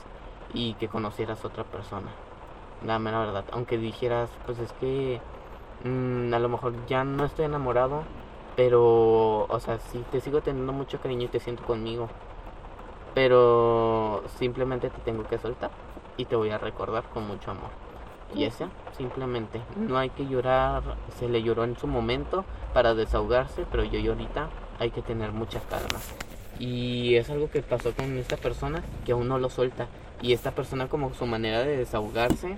y que conocieras otra persona. La mera verdad. Aunque dijeras, pues es que mm, a lo mejor ya no estoy enamorado, pero, o sea, sí te sigo teniendo mucho cariño y te siento conmigo. Pero simplemente te tengo que soltar y te voy a recordar con mucho amor. Y eso, simplemente, no hay que llorar, se le lloró en su momento para desahogarse, pero yo ahorita hay que tener mucha calma. Y es algo que pasó con esta persona que aún no lo suelta. Y esta persona como su manera de desahogarse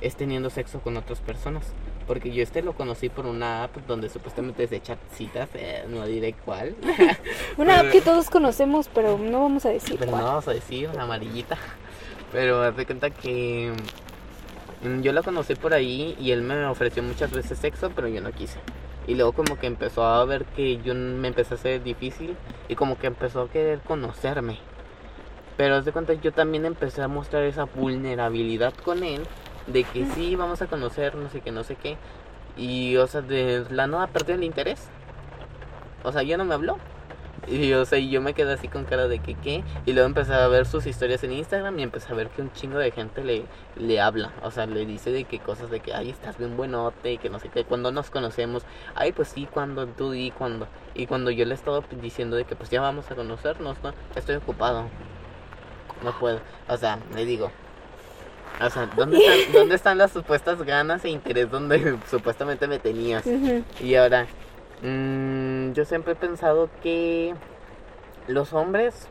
es teniendo sexo con otras personas. Porque yo este lo conocí por una app donde supuestamente se echa citas, eh, no diré cuál. una app que todos conocemos, pero no vamos a decir. Pero no vamos a decir, la amarillita. Pero me cuenta que mm, yo lo conocí por ahí y él me ofreció muchas veces sexo, pero yo no quise. Y luego como que empezó a ver que yo me empecé a hacer difícil y como que empezó a querer conocerme. Pero de cuenta yo también empecé a mostrar esa vulnerabilidad con él de que sí vamos a conocer no sé qué, no sé qué. Y o sea, de la nada perdió el interés. O sea, ya no me habló. Y o sea, yo me quedé así con cara de que qué. Y luego empecé a ver sus historias en Instagram y empecé a ver que un chingo de gente le, le habla. O sea, le dice de que cosas de que, ay, estás bien buenote, y que no sé qué. Cuando nos conocemos, ay, pues sí, cuando tú y cuando. Y cuando yo le estaba diciendo de que pues ya vamos a conocernos, ¿no? Estoy ocupado. No puedo. O sea, le digo, o sea, ¿dónde están, ¿dónde están las supuestas ganas e interés donde supuestamente me tenías? Y ahora, mmm, yo siempre he pensado que los hombres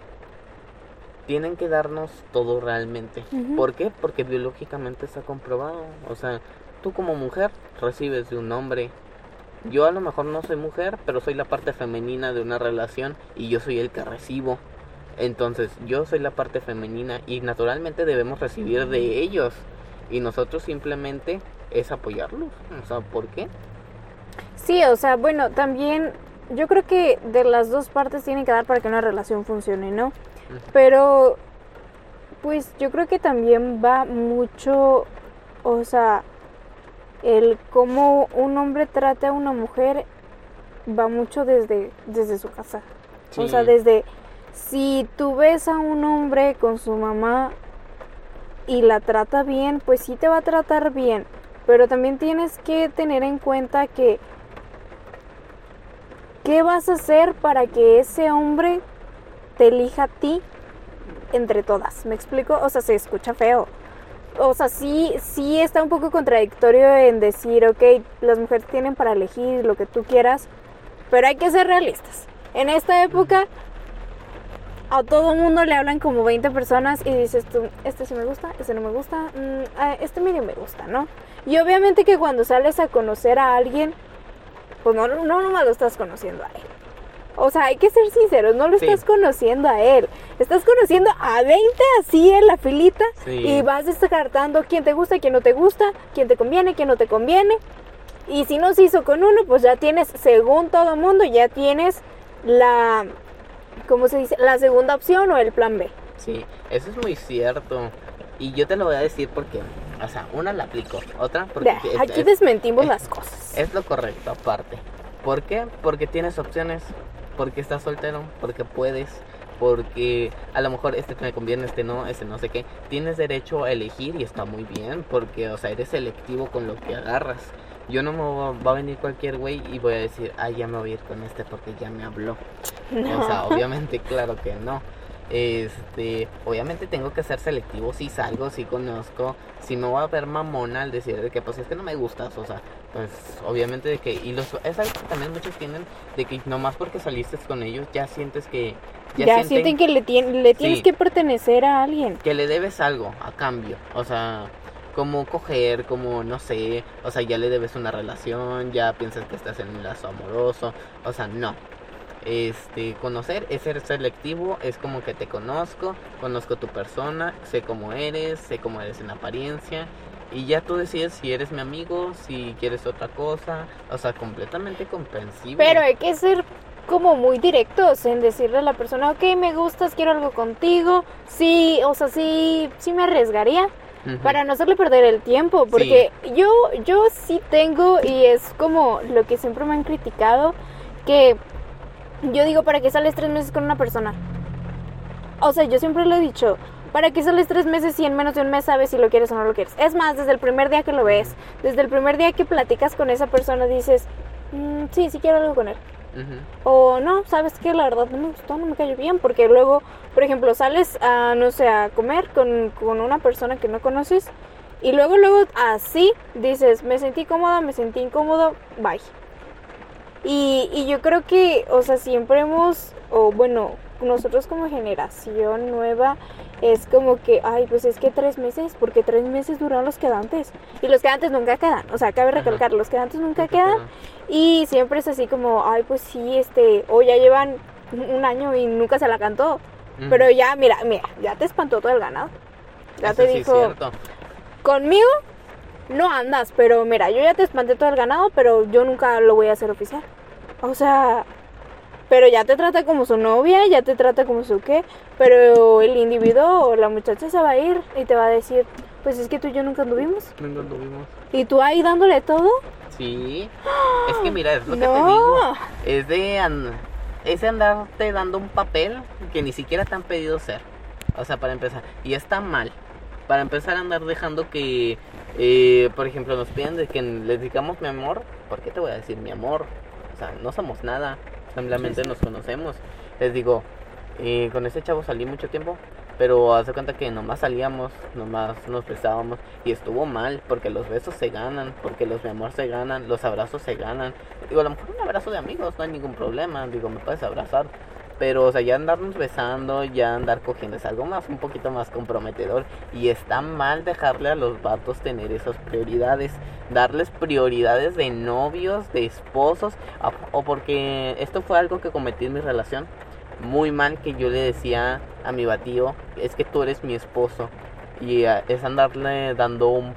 tienen que darnos todo realmente. ¿Por qué? Porque biológicamente está comprobado. O sea, tú como mujer recibes de un hombre. Yo a lo mejor no soy mujer, pero soy la parte femenina de una relación y yo soy el que recibo. Entonces yo soy la parte femenina y naturalmente debemos recibir de ellos. Y nosotros simplemente es apoyarlos. O sea, ¿por qué? Sí, o sea, bueno, también yo creo que de las dos partes tienen que dar para que una relación funcione, ¿no? Pero, pues yo creo que también va mucho, o sea, el cómo un hombre trata a una mujer va mucho desde, desde su casa. O sea, desde si tú ves a un hombre con su mamá y la trata bien, pues sí te va a tratar bien. Pero también tienes que tener en cuenta que ¿qué vas a hacer para que ese hombre te elija a ti entre todas? ¿Me explico? O sea, se escucha feo. O sea, sí, sí está un poco contradictorio en decir, ok, las mujeres tienen para elegir lo que tú quieras, pero hay que ser realistas. En esta época a todo mundo le hablan como 20 personas y dices este sí me gusta, este no me gusta, mm, este medio me gusta, ¿no? Y obviamente que cuando sales a conocer a alguien, pues no, no lo estás conociendo a él. O sea, hay que ser sinceros, no lo estás conociendo a él. Estás conociendo a 20 así en la filita y vas descartando quién te gusta, quién no te gusta, quién te conviene, quién no te conviene. Y si no se hizo con uno, pues ya tienes, según todo mundo, ya tienes la ¿cómo se dice? La segunda opción o el plan B. Sí, eso es muy cierto. Y yo te lo voy a decir porque, o sea, una la aplico, otra porque... aquí desmentimos las cosas. Es lo correcto, aparte. ¿Por qué? Porque tienes opciones, porque estás soltero, porque puedes, porque a lo mejor este me conviene, este no, este no sé qué. Tienes derecho a elegir y está muy bien, porque, o sea, eres selectivo con lo que agarras. Yo no me va a venir cualquier güey y voy a decir, ay, ya me voy a ir con este porque ya me habló. O sea, obviamente, claro que no. Este, obviamente tengo que ser selectivo si salgo, si conozco, si no va a haber mamona al decir de que pues es que no me gustas, o sea, pues obviamente de que, y los, es algo que también muchos tienen, de que nomás porque saliste con ellos ya sientes que... Ya, sienten, que le, le tienes que pertenecer a alguien. Que le debes algo a cambio, o sea, como coger, como no sé, o sea, ya le debes una relación, ya piensas que estás en un lazo amoroso, o sea, no. Este, conocer es ser selectivo, es como que te conozco, conozco tu persona, sé cómo eres, sé cómo eres en apariencia y ya tú decides si eres mi amigo, si quieres otra cosa, o sea, completamente comprensible. Pero hay que ser como muy directos en decirle a la persona, ok, me gustas, quiero algo contigo, sí, o sea, sí, sí me arriesgaría, para no hacerle perder el tiempo, porque yo, yo sí tengo, y es como lo que siempre me han criticado, que yo digo, ¿para qué sales tres meses con una persona? O sea, yo siempre le he dicho, ¿Para qué sales tres meses y en menos de un mes sabes si lo quieres o no lo quieres? Es más, desde el primer día que lo ves, desde el primer día que platicas con esa persona dices, "Mm, sí, sí quiero algo con él. O no, sabes que la verdad no me gustó, no me cayó bien, porque luego, por ejemplo, sales a, no sé, a comer con, con una persona que no conoces y luego, luego así dices, me sentí cómoda, me sentí incómodo, bye. Y, y yo creo que, o sea, siempre hemos, o bueno, nosotros como generación nueva, es como que, ay, pues es que tres meses, porque tres meses duran los quedantes. Y los quedantes nunca quedan, o sea, cabe recalcar, los quedantes nunca quedan. Y siempre es así como, ay, pues sí, este, o ya llevan un año y nunca se la cantó. Pero ya, mira, mira, ya te espantó todo el ganado. Ya Eso te dijo, conmigo no andas, pero mira, yo ya te espanté todo el ganado, pero yo nunca lo voy a hacer oficial. O sea, pero ya te trata como su novia, ya te trata como su qué, pero el individuo o la muchacha se va a ir y te va a decir, pues es que tú y yo nunca anduvimos. Nunca tuvimos. Y tú ahí dándole todo. Sí. Es que mira, es lo que te digo. Es de, an- es de andarte dando un papel que ni siquiera te han pedido ser. O sea, para empezar. Y está mal. Para empezar a andar dejando que, eh, por ejemplo, nos piden de que les digamos mi amor. ¿Por qué te voy a decir mi amor? O sea, no somos nada. Simplemente Sí, sí. nos conocemos. Les digo, eh, con ese chavo salí mucho tiempo. Pero hace cuenta que nomás salíamos, nomás nos besábamos y estuvo mal porque los besos se ganan, porque los mi amor se ganan, los abrazos se ganan. Digo, a lo mejor un abrazo de amigos no hay ningún problema, digo, me puedes abrazar. Pero, o sea, ya andarnos besando, ya andar cogiendo es algo más, un poquito más comprometedor. Y está mal dejarle a los vatos tener esas prioridades. Darles prioridades de novios, de esposos. O porque esto fue algo que cometí en mi relación muy mal que yo le decía a mi batío, es que tú eres mi esposo. Y eh, es andarle dando un,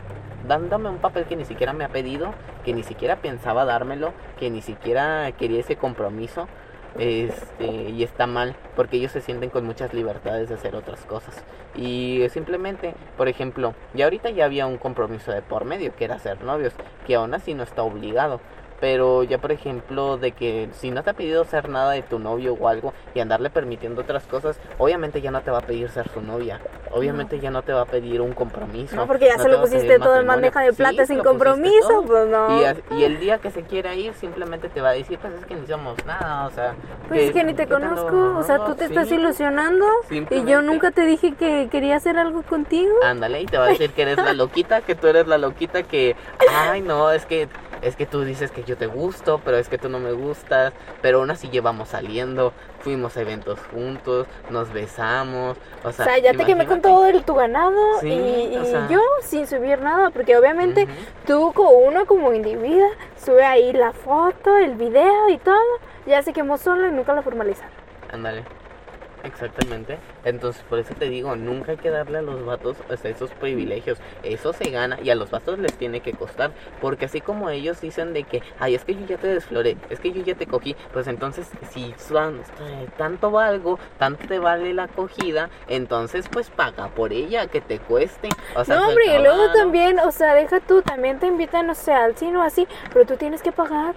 dándome un papel que ni siquiera me ha pedido, que ni siquiera pensaba dármelo, que ni siquiera quería ese compromiso. Este, y está mal, porque ellos se sienten con muchas libertades de hacer otras cosas. Y simplemente, por ejemplo, ya ahorita ya había un compromiso de por medio, que era ser novios, que aún así no está obligado. Pero ya por ejemplo de que si no te ha pedido ser nada de tu novio o algo y andarle permitiendo otras cosas, obviamente ya no te va a pedir ser su novia. Obviamente ya no te va a pedir un compromiso. No, porque ya se lo pusiste todo en bandeja de plata sin compromiso, pues no. Y, el día que se quiera ir simplemente te va a decir, pues es que ni somos nada, o sea... Pues es que ni te conozco, o sea, tú te sí. estás ilusionando y yo nunca te dije que quería hacer algo contigo. Ándale, y te va a decir que eres la loquita, que tú eres la loquita, que, ay, no, es que, es que tú dices que yo te gusto, pero es que tú no me gustas, pero aún así llevamos saliendo, fuimos a eventos juntos, nos besamos, o O sea, sea, ya te quemé con todo el, tu ganado Sí, y, o y sea. yo sin subir nada, porque obviamente tú como uno como individuo sube ahí la foto, el video y todo, ya se quemó solo y nunca lo formalizaron. Ándale. Exactamente. Entonces, por eso te digo, nunca hay que darle a los vatos o sea, esos privilegios. Eso se gana y a los vatos les tiene que costar. Porque así como ellos dicen de que, ay, es que yo ya te desfloré, es que yo ya te cogí, pues entonces, si son- eh, tanto valgo, tanto te vale la acogida, entonces pues paga por ella, que te cueste. O sea, no, tu hombre, y luego también, o sea, deja tú, también te invitan, o sea, al cine o así, pero tú tienes que pagar.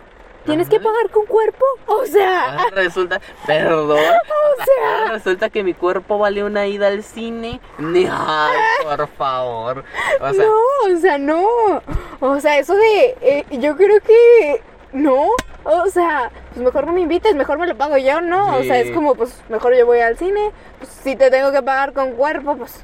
Tienes que pagar con cuerpo, o sea, Ah, resulta, perdón, o sea, Ah, resulta que mi cuerpo vale una ida al cine. Ay, por favor. O sea, no, o sea, no. O sea, eso de, eh, yo creo que no. O sea, pues mejor no me invites, mejor me lo pago yo, ¿no? O sea, es como, pues mejor yo voy al cine. Pues si te tengo que pagar con cuerpo, pues.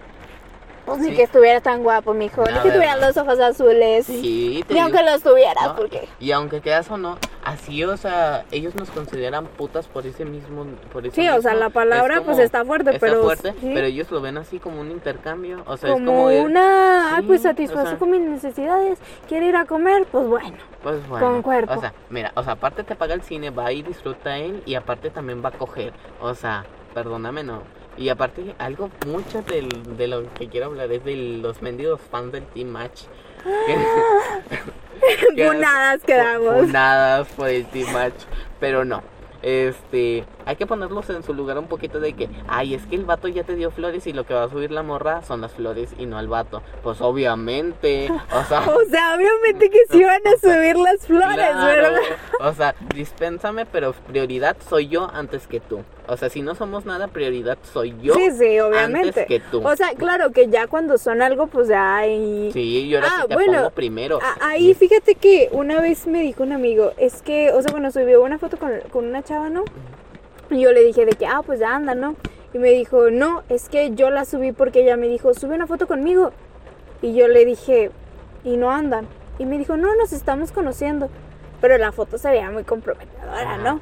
Pues ni que estuviera tan guapo, mijo. Ni que tuviera los ojos azules. sí, te Ni aunque los tuviera, ¿no? porque. Y aunque quedas o no, así, o sea, ellos nos consideran putas por ese mismo. Por eso Sí, o sea, mismo. la palabra, Es pues, como- está fuerte, está pero fuerte, sí. pero ellos lo ven así como un intercambio. O sea, es Como, como. el- una. Ay, pues o satisface sea. con mis necesidades. Quiere ir a comer, pues bueno. Pues bueno, Con cuerpo. O sea, mira, o sea, aparte te paga el cine, va y disfruta él y aparte también va a coger. O sea, perdóname, no. Y aparte, algo mucho del, de lo que quiero hablar es de los mendigos fans del Team Match. Que- Funadas quedamos. Funadas por el Team. Pero no. Este, hay que ponerlos en su lugar un poquito de que, ay, es que el vato ya te dio flores y lo que va a subir la morra son las flores y no al vato. Pues obviamente, o sea... o sea, obviamente que sí van a subir las flores, ¿verdad? O sea, dispénsame, pero prioridad soy yo antes que tú. O sea, si no somos nada, prioridad soy yo. Sí, sí, obviamente. Antes que tú. O sea, claro que ya cuando son algo, pues ya hay... Sí, yo ahora Ah, sí te bueno, pongo primero. Ahí fíjate que una vez me dijo un amigo, es que, o sea, bueno, subió una foto con, con una chava, ¿no? Y yo le dije de que, ah, pues ya anda, ¿no? Y me dijo, no, es que yo la subí porque ella me dijo, sube una foto conmigo. Y yo le dije, y no andan. Y me dijo, no, nos estamos conociendo. Pero la foto se veía muy comprometedora, ¿no?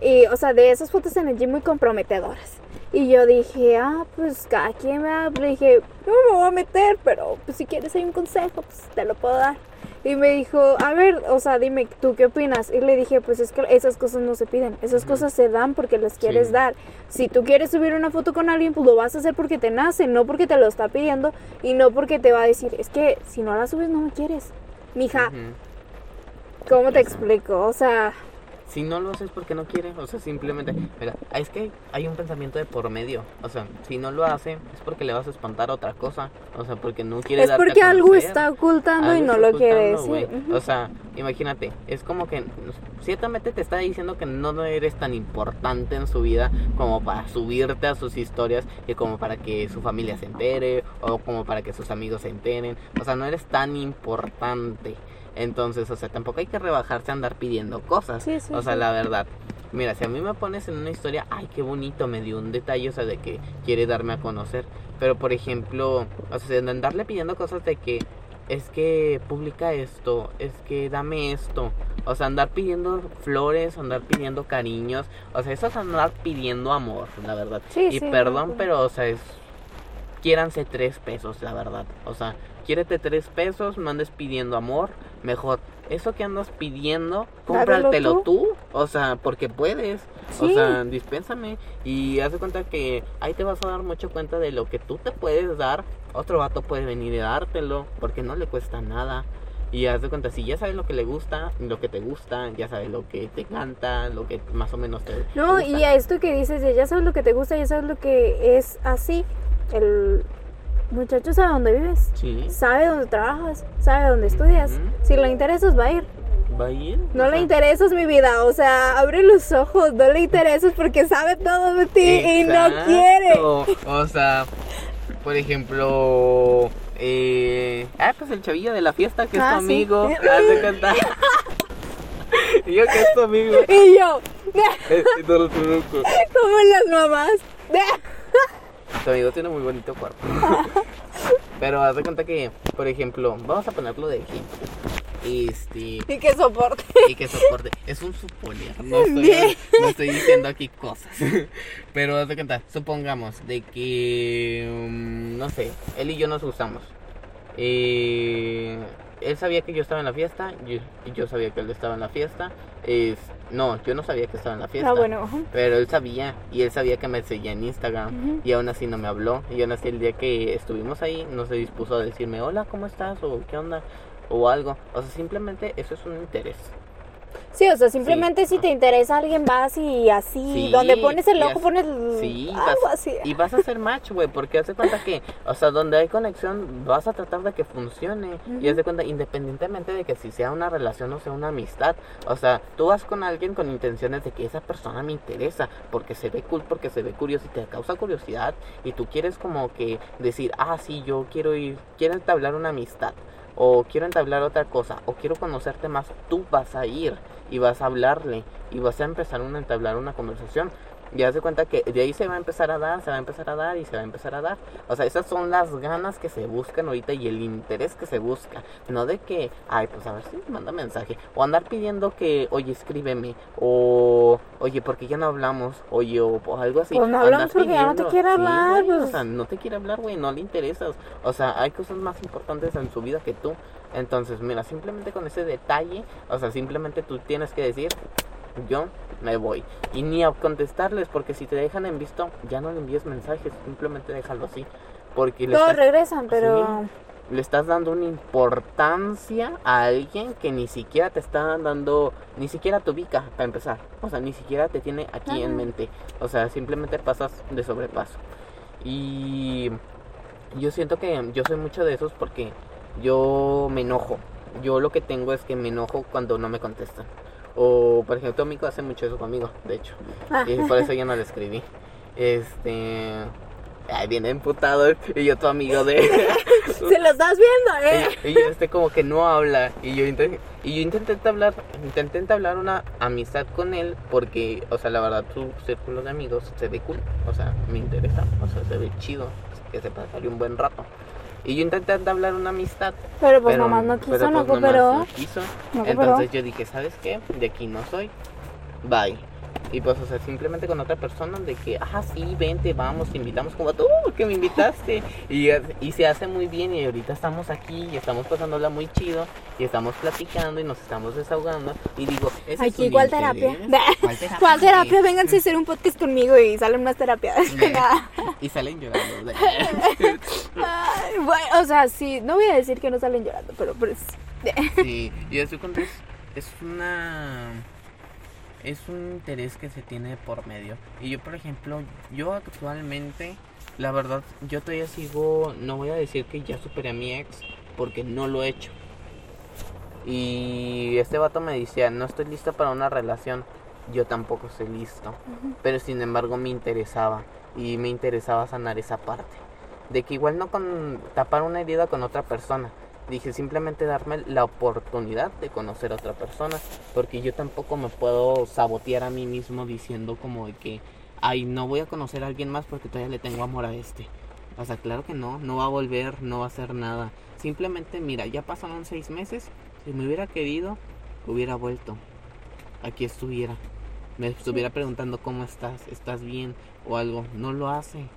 Y, o sea, de esas fotos en el gym muy comprometedoras. Y yo dije, ah, pues cada quien me. Le dije, no me voy a meter, pero pues si quieres hay un consejo, pues te lo puedo dar. Y me dijo, a ver, o sea, dime, ¿tú qué opinas? Y le dije, pues es que esas cosas no se piden, esas cosas se dan porque las quieres Sí. dar. Si tú quieres subir una foto con alguien, pues lo vas a hacer porque te nace, no porque te lo está pidiendo y no porque te va a decir, es que si no la subes no me quieres. Mija, Ujú. ¿cómo te explico? O sea, Si no lo haces porque no quiere, o sea, simplemente, mira, es que hay un pensamiento de por medio, o sea, si no lo hace es porque le vas a espantar otra cosa, o sea, porque no quiere es porque algo está ocultando y no lo quiere decir. O sea, imagínate, es como que ciertamente te está diciendo que no eres tan importante en su vida como para subirte a sus historias y como para que su familia se entere o como para que sus amigos se enteren. O sea, no eres tan importante. Entonces, o sea, tampoco hay que rebajarse a andar pidiendo cosas. Sí, sí, o sea, sí. la verdad. Mira, si a mí me pones en una historia, ay, qué bonito, me dio un detalle, o sea, de que quiere darme a conocer. Pero, por ejemplo, o sea, andarle pidiendo cosas de que es que publica esto, es que dame esto. O sea, andar pidiendo flores, andar pidiendo cariños. O sea, eso es andar pidiendo amor, la verdad. Sí, y sí, perdón, pero, o sea, es. Quiéranse tres pesos, la verdad. O sea, quiérete tres pesos, no andes pidiendo amor. Mejor, eso que andas pidiendo, cómpratelo tú. tú. O sea, porque puedes. O sea, dispénsame. Y haz de cuenta que ahí te vas a dar mucho cuenta de lo que tú te puedes dar. Otro vato puede venir y dártelo. Porque no le cuesta nada. Y haz de cuenta, si ya sabes lo que le gusta, lo que te gusta, ya sabes lo que te encanta, lo que más o menos te. No, te gusta. y a esto que dices, de ya sabes lo que te gusta, ya sabes lo que es así. El muchacho sabe dónde vives, Sí. sabe dónde trabajas, sabe dónde estudias. Si le interesas, va a ir. Va a ir. No o le interesas mi vida, o sea, abre los ojos, no le interesas porque sabe todo de ti y no quiere. O sea, por ejemplo, eh, ah, pues el chavillo de la fiesta que es Ah, tu sí. amigo, haz de cuenta. Y yo que es tu amigo. Y yo, como las mamás. Tu amigo tiene muy bonito cuerpo. Pero haz de cuenta que, por ejemplo, vamos a ponerlo de ejemplo. Este, Y que soporte. y que soporte. Es un suponer. No estoy, no estoy diciendo aquí cosas. Pero haz de cuenta, supongamos de que, mm, no sé, él y yo nos gustamos. Eh, él sabía que yo estaba en la fiesta yo- y yo sabía que él estaba en la fiesta. Es, no, yo no sabía que estaba en la fiesta. Ah, bueno. Pero él sabía, y él sabía que me seguía en Instagram, y aún así no me habló. Y aún así el día que estuvimos ahí, no se dispuso a decirme, hola, ¿cómo estás? o qué onda, o algo. O sea, simplemente eso es un interés. Sí, o sea, simplemente si te interesa alguien vas y así, Sí, donde pones el y ojo pones Sí, algo vas- así. y vas a hacer match, güey, porque hace cuenta que, o sea, donde hay conexión, vas a tratar de que funcione. Y Ujú. hace cuenta, independientemente de que si sea una relación o sea una amistad, o sea, tú vas con alguien con intenciones de que esa persona me interesa, porque se ve cool, porque se ve curioso y te causa curiosidad, y tú quieres como que decir, ah, sí, yo quiero ir, quiero entablar una amistad. O quiero entablar otra cosa, o quiero conocerte más, tú vas a ir y vas a hablarle y vas a empezar a entablar una conversación. Y haz de cuenta que de ahí se va a empezar a dar, se va a empezar a dar y se va a empezar a dar. O sea, esas son las ganas que se buscan ahorita y el interés que se busca. No de que, ay, pues a ver si me manda mensaje. O andar pidiendo que, oye, escríbeme. O, oye, porque ya no hablamos. Oye, o, o algo así. Pues no Andar hablamos porque ya no te quiere Sí, hablar, güey, pues. O sea, no te quiere hablar, güey, no le interesas. O sea, hay cosas más importantes en su vida que tú. Entonces, mira, simplemente con ese detalle, o sea, simplemente tú tienes que decir, yo me voy. Y ni a contestarles, porque si te dejan en visto, ya no le envíes mensajes, simplemente déjalo así. Porque Todos estás- regresan, pero le estás dando una importancia a alguien que ni siquiera te está dando, ni siquiera te ubica para empezar. O sea, ni siquiera te tiene aquí en mente. O sea, simplemente pasas de sobrepaso. Y yo siento que yo soy mucho de esos porque yo me enojo. Yo lo que tengo es que me enojo cuando no me contestan. O, por ejemplo, tu amigo hace mucho eso conmigo, de hecho. Y por eso yo no le escribí. Este. Ay, viene emputado. Y yo, tu amigo de. Se lo estás viendo, ¿eh? Y, yo, este, como que no habla. Y yo intenté. Y yo intenté hablar, intenté hablar una amistad con él porque, o sea, la verdad, su círculo de amigos se ve cool, o sea, me interesa, o sea, se ve chido, que se pasaría un buen rato. Y yo intenté hablar una amistad. Pero pues nomás no quiso, no pues, cooperó. No quiso. Entonces yo dije, ¿sabes qué? De aquí no soy. Bye. Y pues, o sea, simplemente con otra persona de que, ah, sí, vente, vamos, te invitamos como tú, que me invitaste. Y, y se hace muy bien y ahorita estamos aquí y estamos pasándola muy chido y estamos platicando y nos estamos desahogando. Y digo, ¿ese aquí, ¿cuál terapia? ¿cuál terapia? ¿Cuál terapia? Vénganse a hacer un podcast conmigo y salen más terapias. y salen llorando. bueno, o sea, sí, no voy a decir que no salen llorando, pero pues... sí, y estoy contento. Es una es un interés que se tiene por medio. Y yo, por ejemplo, yo actualmente, la verdad, yo todavía sigo, no voy a decir que ya superé a mi ex, porque no lo he hecho. Y este vato me decía, no estoy lista para una relación. Yo tampoco estoy listo. Pero sin embargo me interesaba. Y me interesaba sanar esa parte. De que igual no con tapar una herida con otra persona dije simplemente darme la oportunidad de conocer a otra persona, porque yo tampoco me puedo sabotear a mí mismo diciendo como de que, ay, no voy a conocer a alguien más porque todavía le tengo amor a este. O sea, claro que no, no va a volver, no va a hacer nada. Simplemente, mira, ya pasaron seis meses, si me hubiera querido, hubiera vuelto. Aquí estuviera. Me estuviera preguntando cómo estás, estás bien o algo. No lo hace.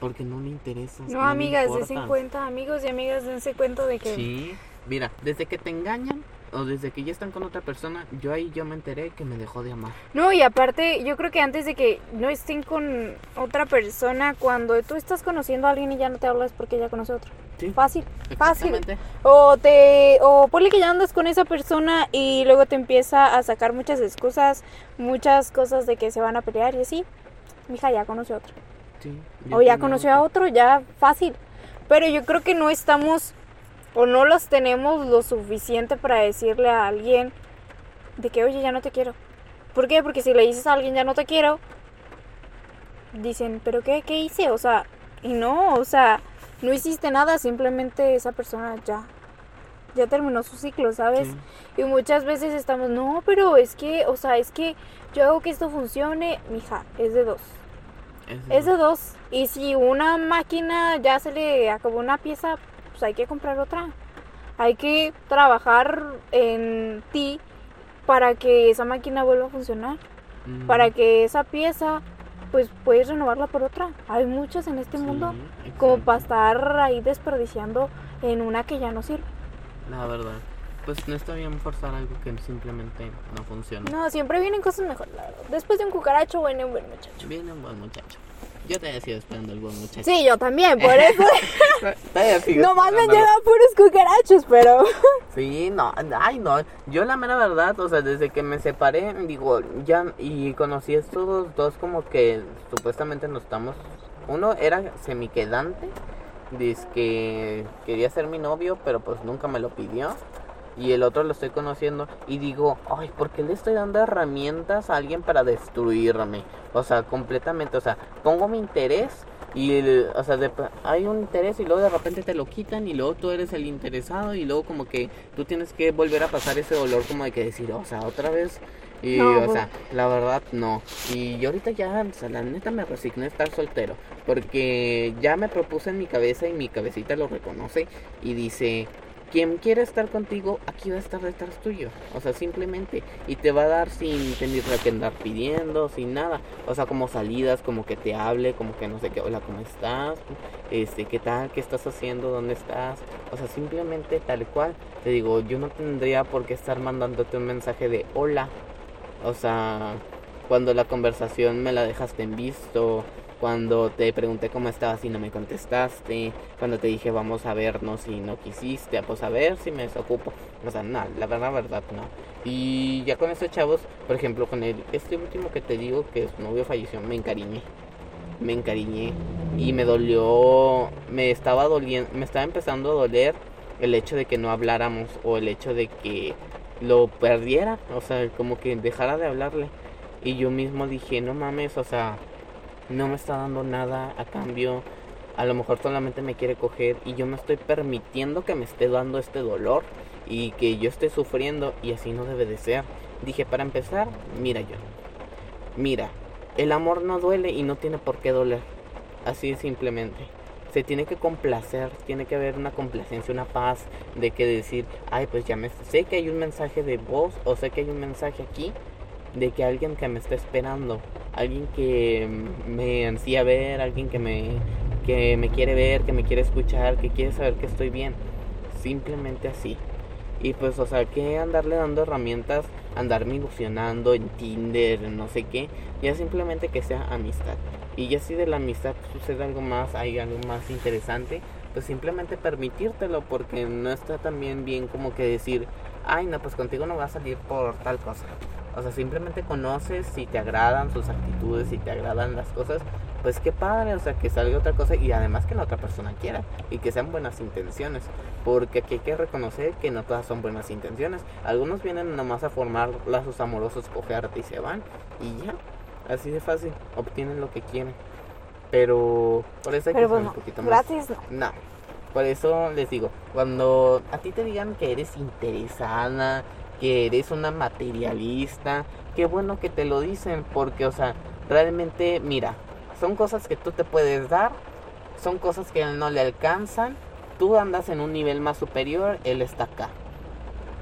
Porque no me interesa. No, amigas, dense cuenta, amigos y amigas, dense cuenta de que... Sí, mira, desde que te engañan o desde que ya están con otra persona, yo ahí yo me enteré que me dejó de amar. No, y aparte, yo creo que antes de que no estén con otra persona, cuando tú estás conociendo a alguien y ya no te hablas porque ya conoce a otro. Sí, fácil, fácil. O te o ponle que ya andas con esa persona y luego te empieza a sacar muchas excusas, muchas cosas de que se van a pelear y así. Mija ya conoce a otro o ya conoció a otro, ya fácil. Pero yo creo que no estamos o no los tenemos lo suficiente para decirle a alguien de que, oye, ya no te quiero. ¿Por qué? Porque si le dices a alguien, ya no te quiero, dicen, ¿pero qué? ¿Qué hice? O sea, y no, o sea, no hiciste nada, simplemente esa persona ya, ya terminó su ciclo, ¿sabes? Y muchas veces estamos, no, pero es que, o sea, es que yo hago que esto funcione, mija, es de dos. Es de dos. Y si una máquina ya se le acabó una pieza, pues hay que comprar otra. Hay que trabajar en ti para que esa máquina vuelva a funcionar. Para que esa pieza, pues puedes renovarla por otra. Hay muchas en este mundo como para estar ahí desperdiciando en una que ya no sirve. La verdad. Pues no está bien forzar algo que simplemente no funciona. No, siempre vienen cosas mejores, Después de un cucaracho viene un buen muchacho. Viene un buen muchacho. Yo te sido esperando el buen muchacho. Sí, yo también, por eso. Nomás me han llegado puros cucarachos, pero. sí, no, ay, no. Yo, la mera verdad, o sea, desde que me separé, digo, ya, y conocí a estos dos, como que supuestamente nos estamos. Uno era semiquedante, dice que quería ser mi novio, pero pues nunca me lo pidió y el otro lo estoy conociendo y digo, ay, ¿por qué le estoy dando herramientas a alguien para destruirme? O sea, completamente, o sea, pongo mi interés y, el, o sea, hay un interés y luego de repente te lo quitan y luego tú eres el interesado y luego como que tú tienes que volver a pasar ese dolor como de que decir, o sea, otra vez y, o pues. sea, la verdad, no. Y yo ahorita ya, o sea, la neta me resigné a estar soltero. Porque ya me propuse en mi cabeza y mi cabecita lo reconoce. Y dice, quien quiera estar contigo, aquí va a estar detrás tuyo. O sea, simplemente. Y te va a dar sin tener que andar pidiendo, sin nada. O sea, como salidas, como que te hable, como que no sé qué, hola, ¿cómo estás? Este, ¿qué tal? ¿Qué estás haciendo? ¿Dónde estás? O sea, simplemente tal cual. Te digo, yo no tendría por qué estar mandándote un mensaje de hola. O sea, cuando la conversación me la dejaste en visto cuando te pregunté cómo estabas y no me contestaste, cuando te dije vamos a vernos y no quisiste, pues a ver si me desocupo. O sea, no, la verdad, verdad, no. Y ya con estos chavos, por ejemplo, con el, este último que te digo que su novio falleció, me encariñé. Me encariñé y me dolió, me estaba doliendo, me estaba empezando a doler el hecho de que no habláramos o el hecho de que lo perdiera, o sea, como que dejara de hablarle. Y yo mismo dije, no mames, o sea, no me está dando nada a cambio. A lo mejor solamente me quiere coger y yo me estoy permitiendo que me esté dando este dolor y que yo esté sufriendo y así no debe de ser. Dije, para empezar, mira yo. Mira, el amor no duele y no tiene por qué doler. Así simplemente se tiene que complacer, tiene que haber una complacencia, una paz de que decir, ay, pues ya me sé que hay un mensaje de voz o sé que hay un mensaje aquí de que alguien que me está esperando, alguien que me ansía ver, alguien que me que me quiere ver, que me quiere escuchar, que quiere saber que estoy bien. Simplemente así. Y pues, o sea, que andarle dando herramientas, andarme ilusionando en Tinder, no sé qué, ya simplemente que sea amistad. Y ya si de la amistad sucede algo más, hay algo más interesante, pues simplemente permitírtelo, porque no está también bien como que decir, ay, no, pues contigo no va a salir por tal cosa. O sea, simplemente conoces si te agradan sus actitudes, si te agradan las cosas, pues qué padre, o sea, que salga otra cosa y además que la otra persona quiera y que sean buenas intenciones, porque aquí hay que reconocer que no todas son buenas intenciones. Algunos vienen nomás a formar lazos amorosos, cogerte y se van y ya. Así de fácil, obtienen lo que quieren. Pero por eso hay que ser un poquito más. Gratis no. No. Por eso les digo, cuando a ti te digan que eres interesada, que eres una materialista, qué bueno que te lo dicen, porque, o sea, realmente, mira, son cosas que tú te puedes dar, son cosas que él no le alcanzan, tú andas en un nivel más superior, él está acá.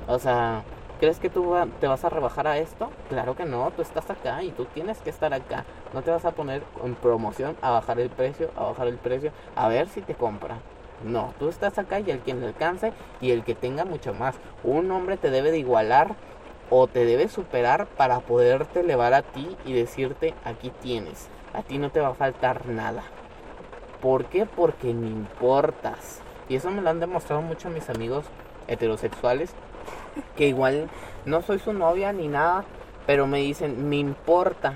O sea, ¿Crees que tú te vas a rebajar a esto? Claro que no, tú estás acá y tú tienes que estar acá. No te vas a poner en promoción a bajar el precio, a bajar el precio, a ver si te compra. No, tú estás acá y el quien le alcance y el que tenga mucho más. Un hombre te debe de igualar o te debe superar para poderte elevar a ti y decirte aquí tienes. A ti no te va a faltar nada. ¿Por qué? Porque me importas. Y eso me lo han demostrado mucho mis amigos heterosexuales que igual no soy su novia ni nada, pero me dicen, me importa.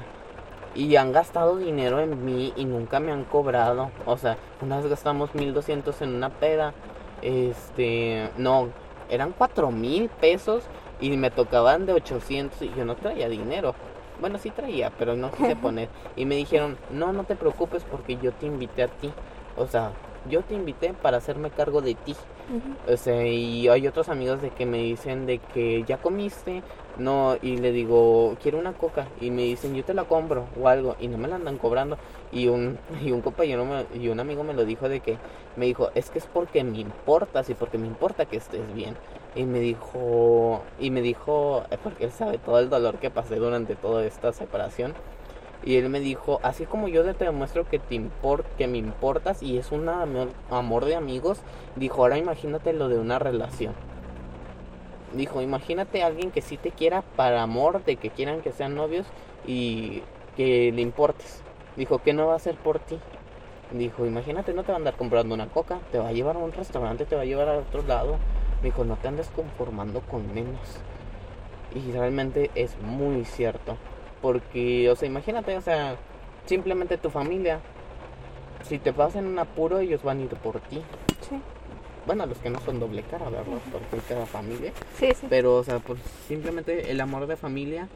Y han gastado dinero en mí y nunca me han cobrado. O sea, una vez gastamos 1200 en una peda. Este, no, eran 4000 pesos y me tocaban de 800 y yo no traía dinero. Bueno, sí traía, pero no quise poner. Y me dijeron, no, no te preocupes porque yo te invité a ti. O sea, yo te invité para hacerme cargo de ti. O sea, y hay otros amigos de que me dicen de que ya comiste, no, y le digo, quiero una coca, y me dicen, yo te la compro o algo, y no me la andan cobrando. Y un, y un compañero y un amigo me lo dijo de que, me dijo, es que es porque me importas y porque me importa que estés bien. Y me dijo, y me dijo, porque él sabe todo el dolor que pasé durante toda esta separación y él me dijo, así como yo te demuestro que, te import que me importas y es un amor de amigos, dijo, ahora imagínate lo de una relación. Dijo, imagínate a alguien que sí te quiera para amor, de que quieran que sean novios y que le importes. Dijo, ¿qué no va a hacer por ti? Dijo, imagínate, no te va a andar comprando una coca, te va a llevar a un restaurante, te va a llevar a otro lado. Dijo, no te andes conformando con menos. Y realmente es muy cierto. Porque, o sea, imagínate, o sea, simplemente tu familia. Si te pasan un apuro, ellos van a ir por ti. Sí. Bueno, los que no son doble cara, ¿verdad? Porque cada familia. Sí, sí. Pero, o sea, pues simplemente el amor de familia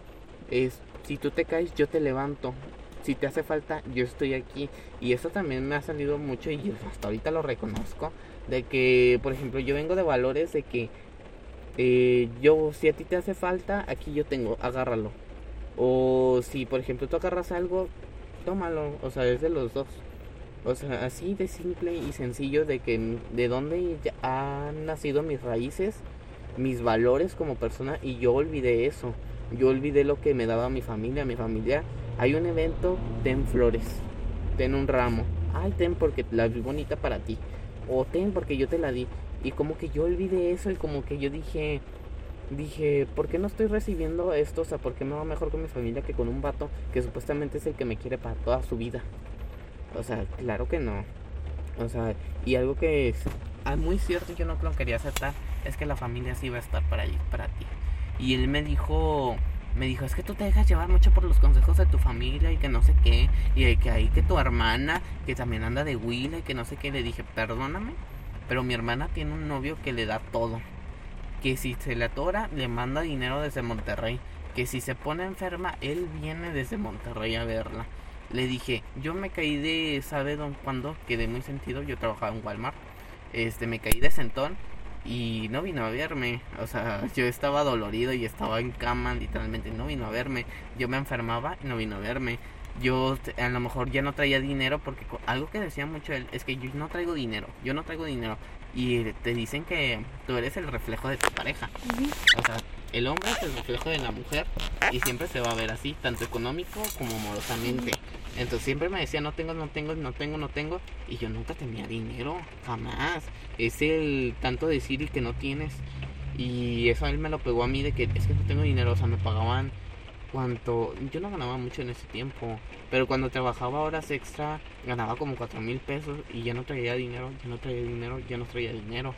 es, si tú te caes, yo te levanto. Si te hace falta, yo estoy aquí. Y eso también me ha salido mucho y hasta ahorita lo reconozco. De que, por ejemplo, yo vengo de valores de que eh, yo, si a ti te hace falta, aquí yo tengo, agárralo o si, por ejemplo, tú agarras algo, tómalo. O sea, es de los dos. O sea, así de simple y sencillo de que de dónde han nacido mis raíces, mis valores como persona y yo olvidé eso. Yo olvidé lo que me daba mi familia. Mi familia, hay un evento, ten flores, ten un ramo. Ay, ten porque la vi bonita para ti. O ten porque yo te la di. Y como que yo olvidé eso y como que yo dije, dije, ¿por qué no estoy recibiendo esto? O sea, ¿por qué me va mejor con mi familia que con un vato que supuestamente es el que me quiere para toda su vida? O sea, claro que no. O sea, y algo que es ah, muy cierto, yo no lo quería aceptar, es que la familia sí iba a estar para, para ti. Y él me dijo, me dijo, es que tú te dejas llevar mucho por los consejos de tu familia y que no sé qué, y que ahí que tu hermana, que también anda de huila y que no sé qué, le dije, perdóname, pero mi hermana tiene un novio que le da todo, que si se le atora, le manda dinero desde Monterrey, que si se pone enferma, él viene desde Monterrey a verla. Le dije, yo me caí de, ¿sabe don cuándo? Quedé muy sentido, yo trabajaba en Walmart, este, me caí de sentón y no vino a verme. O sea, yo estaba dolorido y estaba en cama, literalmente, no vino a verme. Yo me enfermaba y no vino a verme. Yo a lo mejor ya no traía dinero porque algo que decía mucho él es que yo no traigo dinero, yo no traigo dinero. Y te dicen que tú eres el reflejo de tu pareja. O sea, el hombre es el reflejo de la mujer y siempre se va a ver así, tanto económico como amorosamente. Entonces siempre me decía, no tengo, no tengo, no tengo, no tengo. Y yo nunca tenía dinero, jamás. Es el tanto decir y que no tienes. Y eso a él me lo pegó a mí de que es que no tengo dinero, o sea, me pagaban cuanto... Yo no ganaba mucho en ese tiempo, pero cuando trabajaba horas extra ganaba como cuatro mil pesos y ya no traía dinero, ya no traía dinero, ya no traía dinero.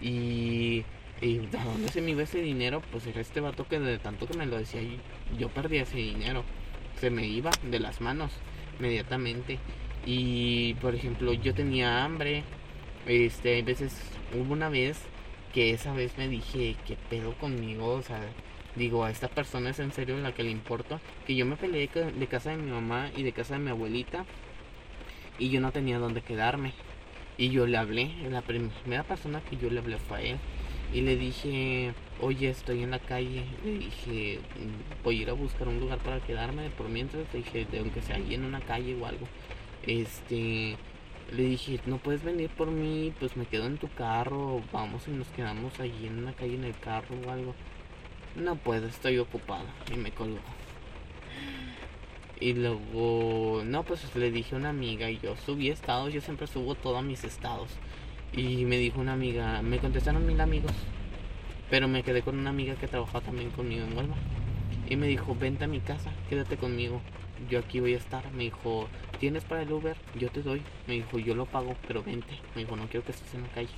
Y... Y de dónde se me iba ese dinero, pues era este vato que de tanto que me lo decía, yo perdía ese dinero se me iba de las manos inmediatamente. Y por ejemplo, yo tenía hambre. Este, a veces hubo una vez que esa vez me dije, ¿qué pedo conmigo? O sea, digo, a esta persona es en serio la que le importa. Que yo me peleé de casa de mi mamá y de casa de mi abuelita. Y yo no tenía dónde quedarme. Y yo le hablé, la primera persona que yo le hablé fue a él. Y le dije, oye, estoy en la calle. Le dije, voy a ir a buscar un lugar para quedarme. Por mientras, le dije, de aunque sea ahí en una calle o algo. Este, le dije, no puedes venir por mí, pues me quedo en tu carro. Vamos y nos quedamos allí en una calle en el carro o algo. No puedo, estoy ocupada. Y me colgó. Y luego, no, pues le dije a una amiga y yo subí estados, yo siempre subo todos mis estados. Y me dijo una amiga, me contestaron mil amigos, pero me quedé con una amiga que trabajaba también conmigo en Huelva. Y me dijo, vente a mi casa, quédate conmigo, yo aquí voy a estar. Me dijo, ¿tienes para el Uber? Yo te doy. Me dijo, yo lo pago, pero vente. Me dijo, no quiero que estés en la calle.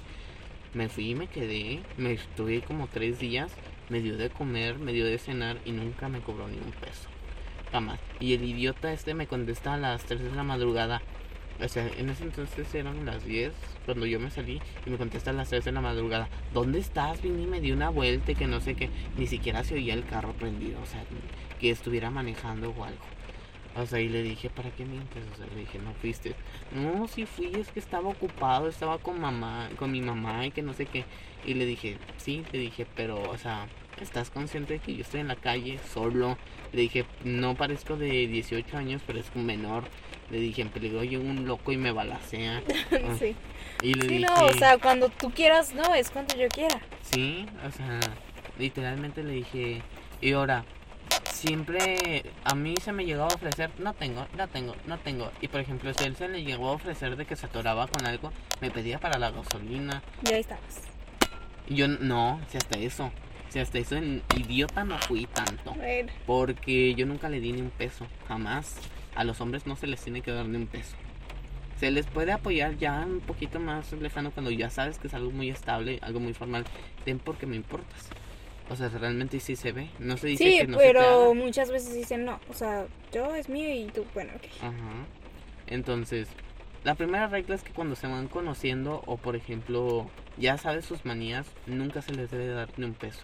Me fui y me quedé, me estuve como tres días, me dio de comer, me dio de cenar y nunca me cobró ni un peso. Jamás. Y el idiota este me contesta a las 3 de la madrugada. O sea, en ese entonces eran las 10 cuando yo me salí y me contesta a las 3 de la madrugada. ¿Dónde estás? Vine y me di una vuelta y que no sé qué. Ni siquiera se oía el carro prendido. O sea, que estuviera manejando o algo. O sea, y le dije, ¿para qué mientes? O sea, le dije, no fuiste. No, sí fui, es que estaba ocupado, estaba con mamá, con mi mamá y que no sé qué. Y le dije, sí, le dije, pero, o sea, ¿estás consciente de que yo estoy en la calle solo? Le dije, no parezco de 18 años, pero es un menor. Le dije, en peligro llega un loco y me balacea. sí. Y le sí, no, o sea, cuando tú quieras, no, es cuando yo quiera. Sí, o sea, literalmente le dije, y ahora, siempre a mí se me llegaba a ofrecer, no tengo, no tengo, no tengo. Y por ejemplo, si él se le llegó a ofrecer de que se atoraba con algo, me pedía para la gasolina. Y ahí estabas. Y yo, no, si hasta eso. Si hasta eso en idiota no fui tanto. Porque yo nunca le di ni un peso, jamás a los hombres no se les tiene que dar ni un peso. Se les puede apoyar ya un poquito más lejano cuando ya sabes que es algo muy estable, algo muy formal. Ten porque me importas. O sea, realmente sí se ve. No se dice que no pero muchas veces dicen no. O sea, yo es mío y tú, bueno, ok. Ajá. Entonces, la primera regla es que cuando se van conociendo o, por ejemplo, ya sabes sus manías, nunca se les debe dar ni un peso.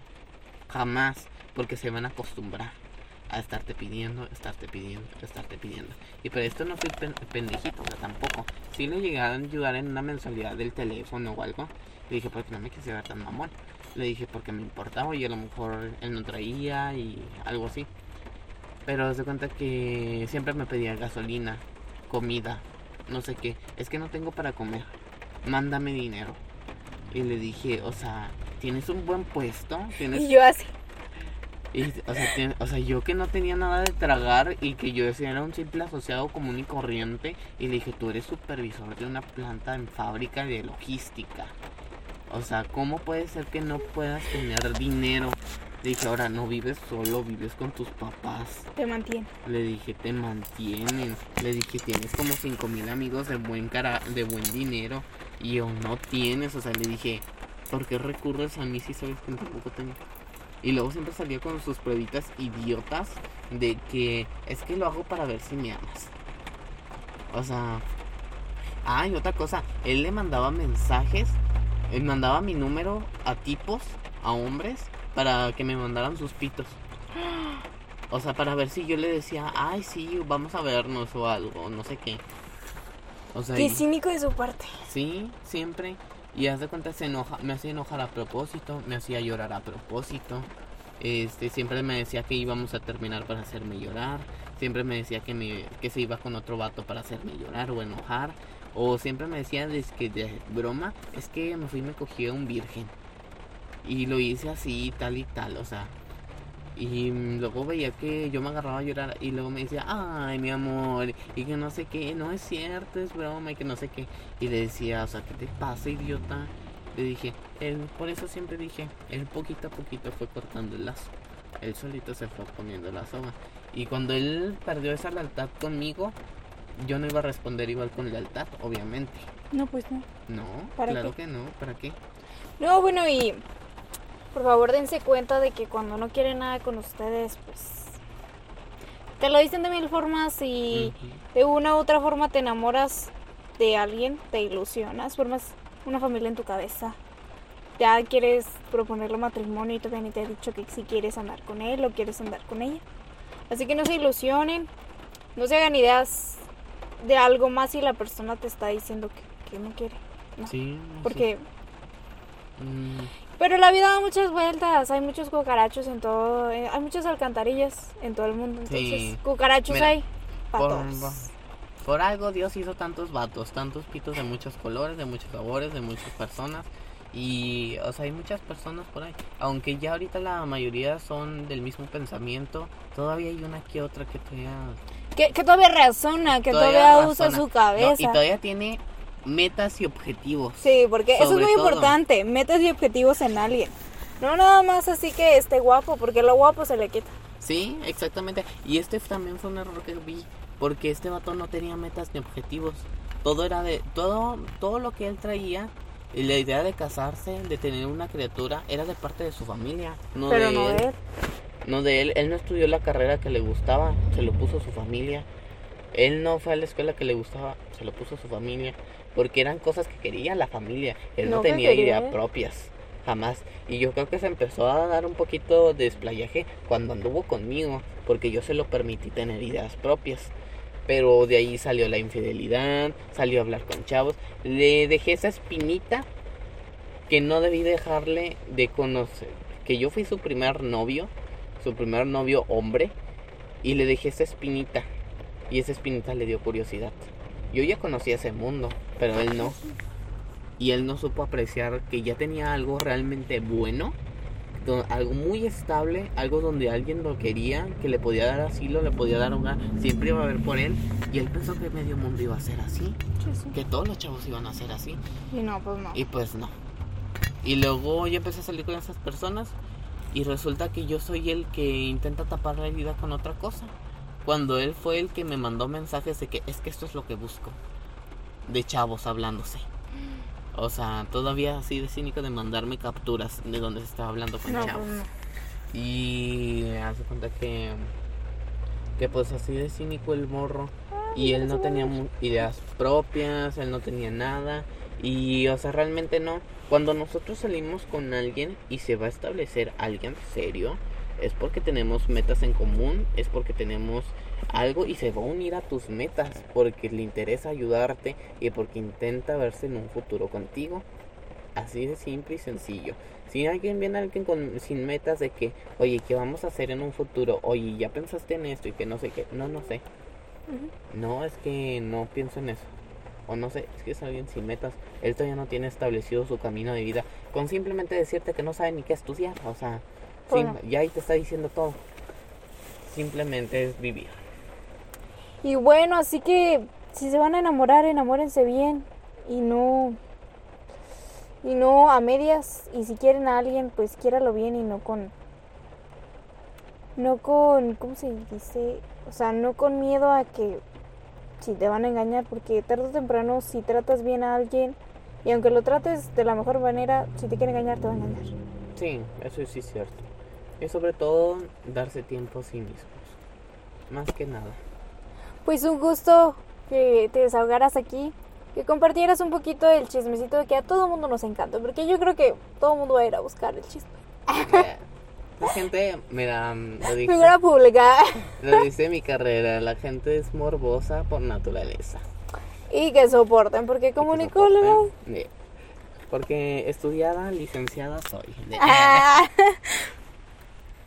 Jamás, porque se van a acostumbrar a estarte pidiendo, estarte pidiendo, estarte pidiendo. Y por esto no fui pendejito, tampoco. Si le llegaron a ayudar en una mensualidad del teléfono o algo, le dije, porque no me quise ver tan mamón. Le dije, porque me importaba y a lo mejor él no traía y algo así. Pero se cuenta que siempre me pedía gasolina, comida, no sé qué. Es que no tengo para comer. Mándame dinero. Y le dije, o sea, ¿tienes un buen puesto? ¿Tienes... Y yo así. Y, o, sea, o sea, yo que no tenía nada de tragar y que yo decía era un simple asociado común y corriente. Y le dije, tú eres supervisor de una planta en fábrica de logística. O sea, ¿cómo puede ser que no puedas tener dinero? Le dije, ahora no vives solo, vives con tus papás. Te mantiene. Le dije, te mantienen. Le dije, tienes como cinco mil amigos de buen cara, de buen dinero. Y o no tienes. O sea, le dije, ¿por qué recurres a mí si sabes que tampoco tengo? Y luego siempre salía con sus pruebitas idiotas de que es que lo hago para ver si me amas. O sea. Ah, y otra cosa, él le mandaba mensajes, él mandaba mi número a tipos, a hombres, para que me mandaran sus pitos. O sea, para ver si yo le decía, ay, sí, vamos a vernos o algo, no sé qué. O sea, qué cínico de su parte. Sí, siempre. Y haz de cuenta, se enoja, me hacía enojar a propósito, me hacía llorar a propósito. Este, siempre me decía que íbamos a terminar para hacerme llorar. Siempre me decía que, me, que se iba con otro vato para hacerme llorar o enojar. O siempre me decía broma, es que me fui y me cogí a un virgen. Y lo hice así, tal y tal, o sea. Y luego veía que yo me agarraba a llorar y luego me decía, ay, mi amor, y que no sé qué, no es cierto, es broma, y que no sé qué. Y le decía, o sea, ¿qué te pasa, idiota? Le dije, él, por eso siempre dije, él poquito a poquito fue cortando el lazo. Él solito se fue poniendo la soga. Y cuando él perdió esa lealtad conmigo, yo no iba a responder igual con lealtad, obviamente. No, pues no. No, claro que no, ¿para qué? No, bueno, y por favor dense cuenta de que cuando no quieren nada con ustedes, pues te lo dicen de mil formas y de una u otra forma te enamoras de alguien, te ilusionas, formas una familia en tu cabeza. Ya quieres proponerle matrimonio y todavía ni te ha dicho que si quieres andar con él o quieres andar con ella. Así que no se ilusionen, no se hagan ideas de algo más si la persona te está diciendo que, no quiere. Sí. Porque... Mm. Pero la vida da muchas vueltas, hay muchos cucarachos en todo, eh, hay muchas alcantarillas en todo el mundo, entonces cucarachos hay por, por, algo Dios hizo tantos vatos, tantos pitos de muchos colores, de muchos sabores, de muchas personas. Y, o sea, hay muchas personas por ahí. Aunque ya ahorita la mayoría son del mismo pensamiento, todavía hay una que otra que todavía... Que, que todavía razona, que todavía, usa su cabeza. y todavía tiene metas y objetivos. Sí, porque eso es muy importante, metas y objetivos en alguien. No nada más así que esté guapo, porque lo guapo se le quita. Sí, exactamente. Y este también fue un error que vi, porque este vato no tenía metas ni objetivos. Todo era de todo todo lo que él traía y la idea de casarse, de tener una criatura era de parte de su familia, no de no él. De él. No de él, él no estudió la carrera que le gustaba, se lo puso a su familia. Él no fue a la escuela que le gustaba, se lo puso a su familia porque eran cosas que quería la familia. Él no, tenía ideas propias, jamás. Y yo creo que se empezó a dar un poquito de desplayaje cuando anduvo conmigo, porque yo se lo permití tener ideas propias. Pero de ahí salió la infidelidad, salió a hablar con chavos. Le dejé esa espinita que no debí dejarle de conocer. Que yo fui su primer novio, su primer novio hombre, y le dejé esa espinita. Y esa espinita le dio curiosidad. Yo ya conocía ese mundo, pero él no. Y él no supo apreciar que ya tenía algo realmente bueno, algo muy estable, algo donde alguien lo quería, que le podía dar asilo, le podía dar hogar, siempre iba a ver por él. Y él pensó que medio mundo iba a ser así, que todos los chavos iban a ser así. Y no, pues no. Y pues no. Y luego yo empecé a salir con esas personas y resulta que yo soy el que intenta tapar la vida con otra cosa cuando él fue el que me mandó mensajes de que es que esto es lo que busco. De chavos hablándose. O sea, todavía así de cínico de mandarme capturas de donde se estaba hablando con chavos. Pues y hace cuenta que que pues así de cínico el morro y él no tenía ideas propias, él no tenía nada y o sea, realmente no. Cuando nosotros salimos con alguien y se va a establecer alguien serio, es porque tenemos metas en común, es porque tenemos algo y se va a unir a tus metas, porque le interesa ayudarte y porque intenta verse en un futuro contigo. Así de simple y sencillo. Si alguien viene alguien con, sin metas de que, oye, ¿qué vamos a hacer en un futuro? Oye, ¿ya pensaste en esto y que no sé qué? No, no sé. No, es que no pienso en eso. O no sé, es que es alguien sin metas. Él todavía no tiene establecido su camino de vida. Con simplemente decirte que no sabe ni qué estudiar. O sea, ya ahí te está diciendo todo. Simplemente es vivir. Y bueno, así que si se van a enamorar, enamórense bien y no y no a medias y si quieren a alguien, pues quiéralo bien y no con no con, ¿cómo se dice? O sea, no con miedo a que si te van a engañar, porque tarde o temprano si tratas bien a alguien y aunque lo trates de la mejor manera, si te quiere engañar te va a engañar. Sí, eso sí es cierto. Y sobre todo darse tiempo a sí mismos. Más que nada. Pues un gusto que te desahogaras aquí, que compartieras un poquito del chismecito que a todo mundo nos encanta, porque yo creo que todo mundo va a ir a buscar el chisme. La gente, mira, lo dice, Figura pública. lo dice mi carrera, la gente es morbosa por naturaleza. Y que soporten, porque. Eh, Porque estudiada, licenciada soy. Ah,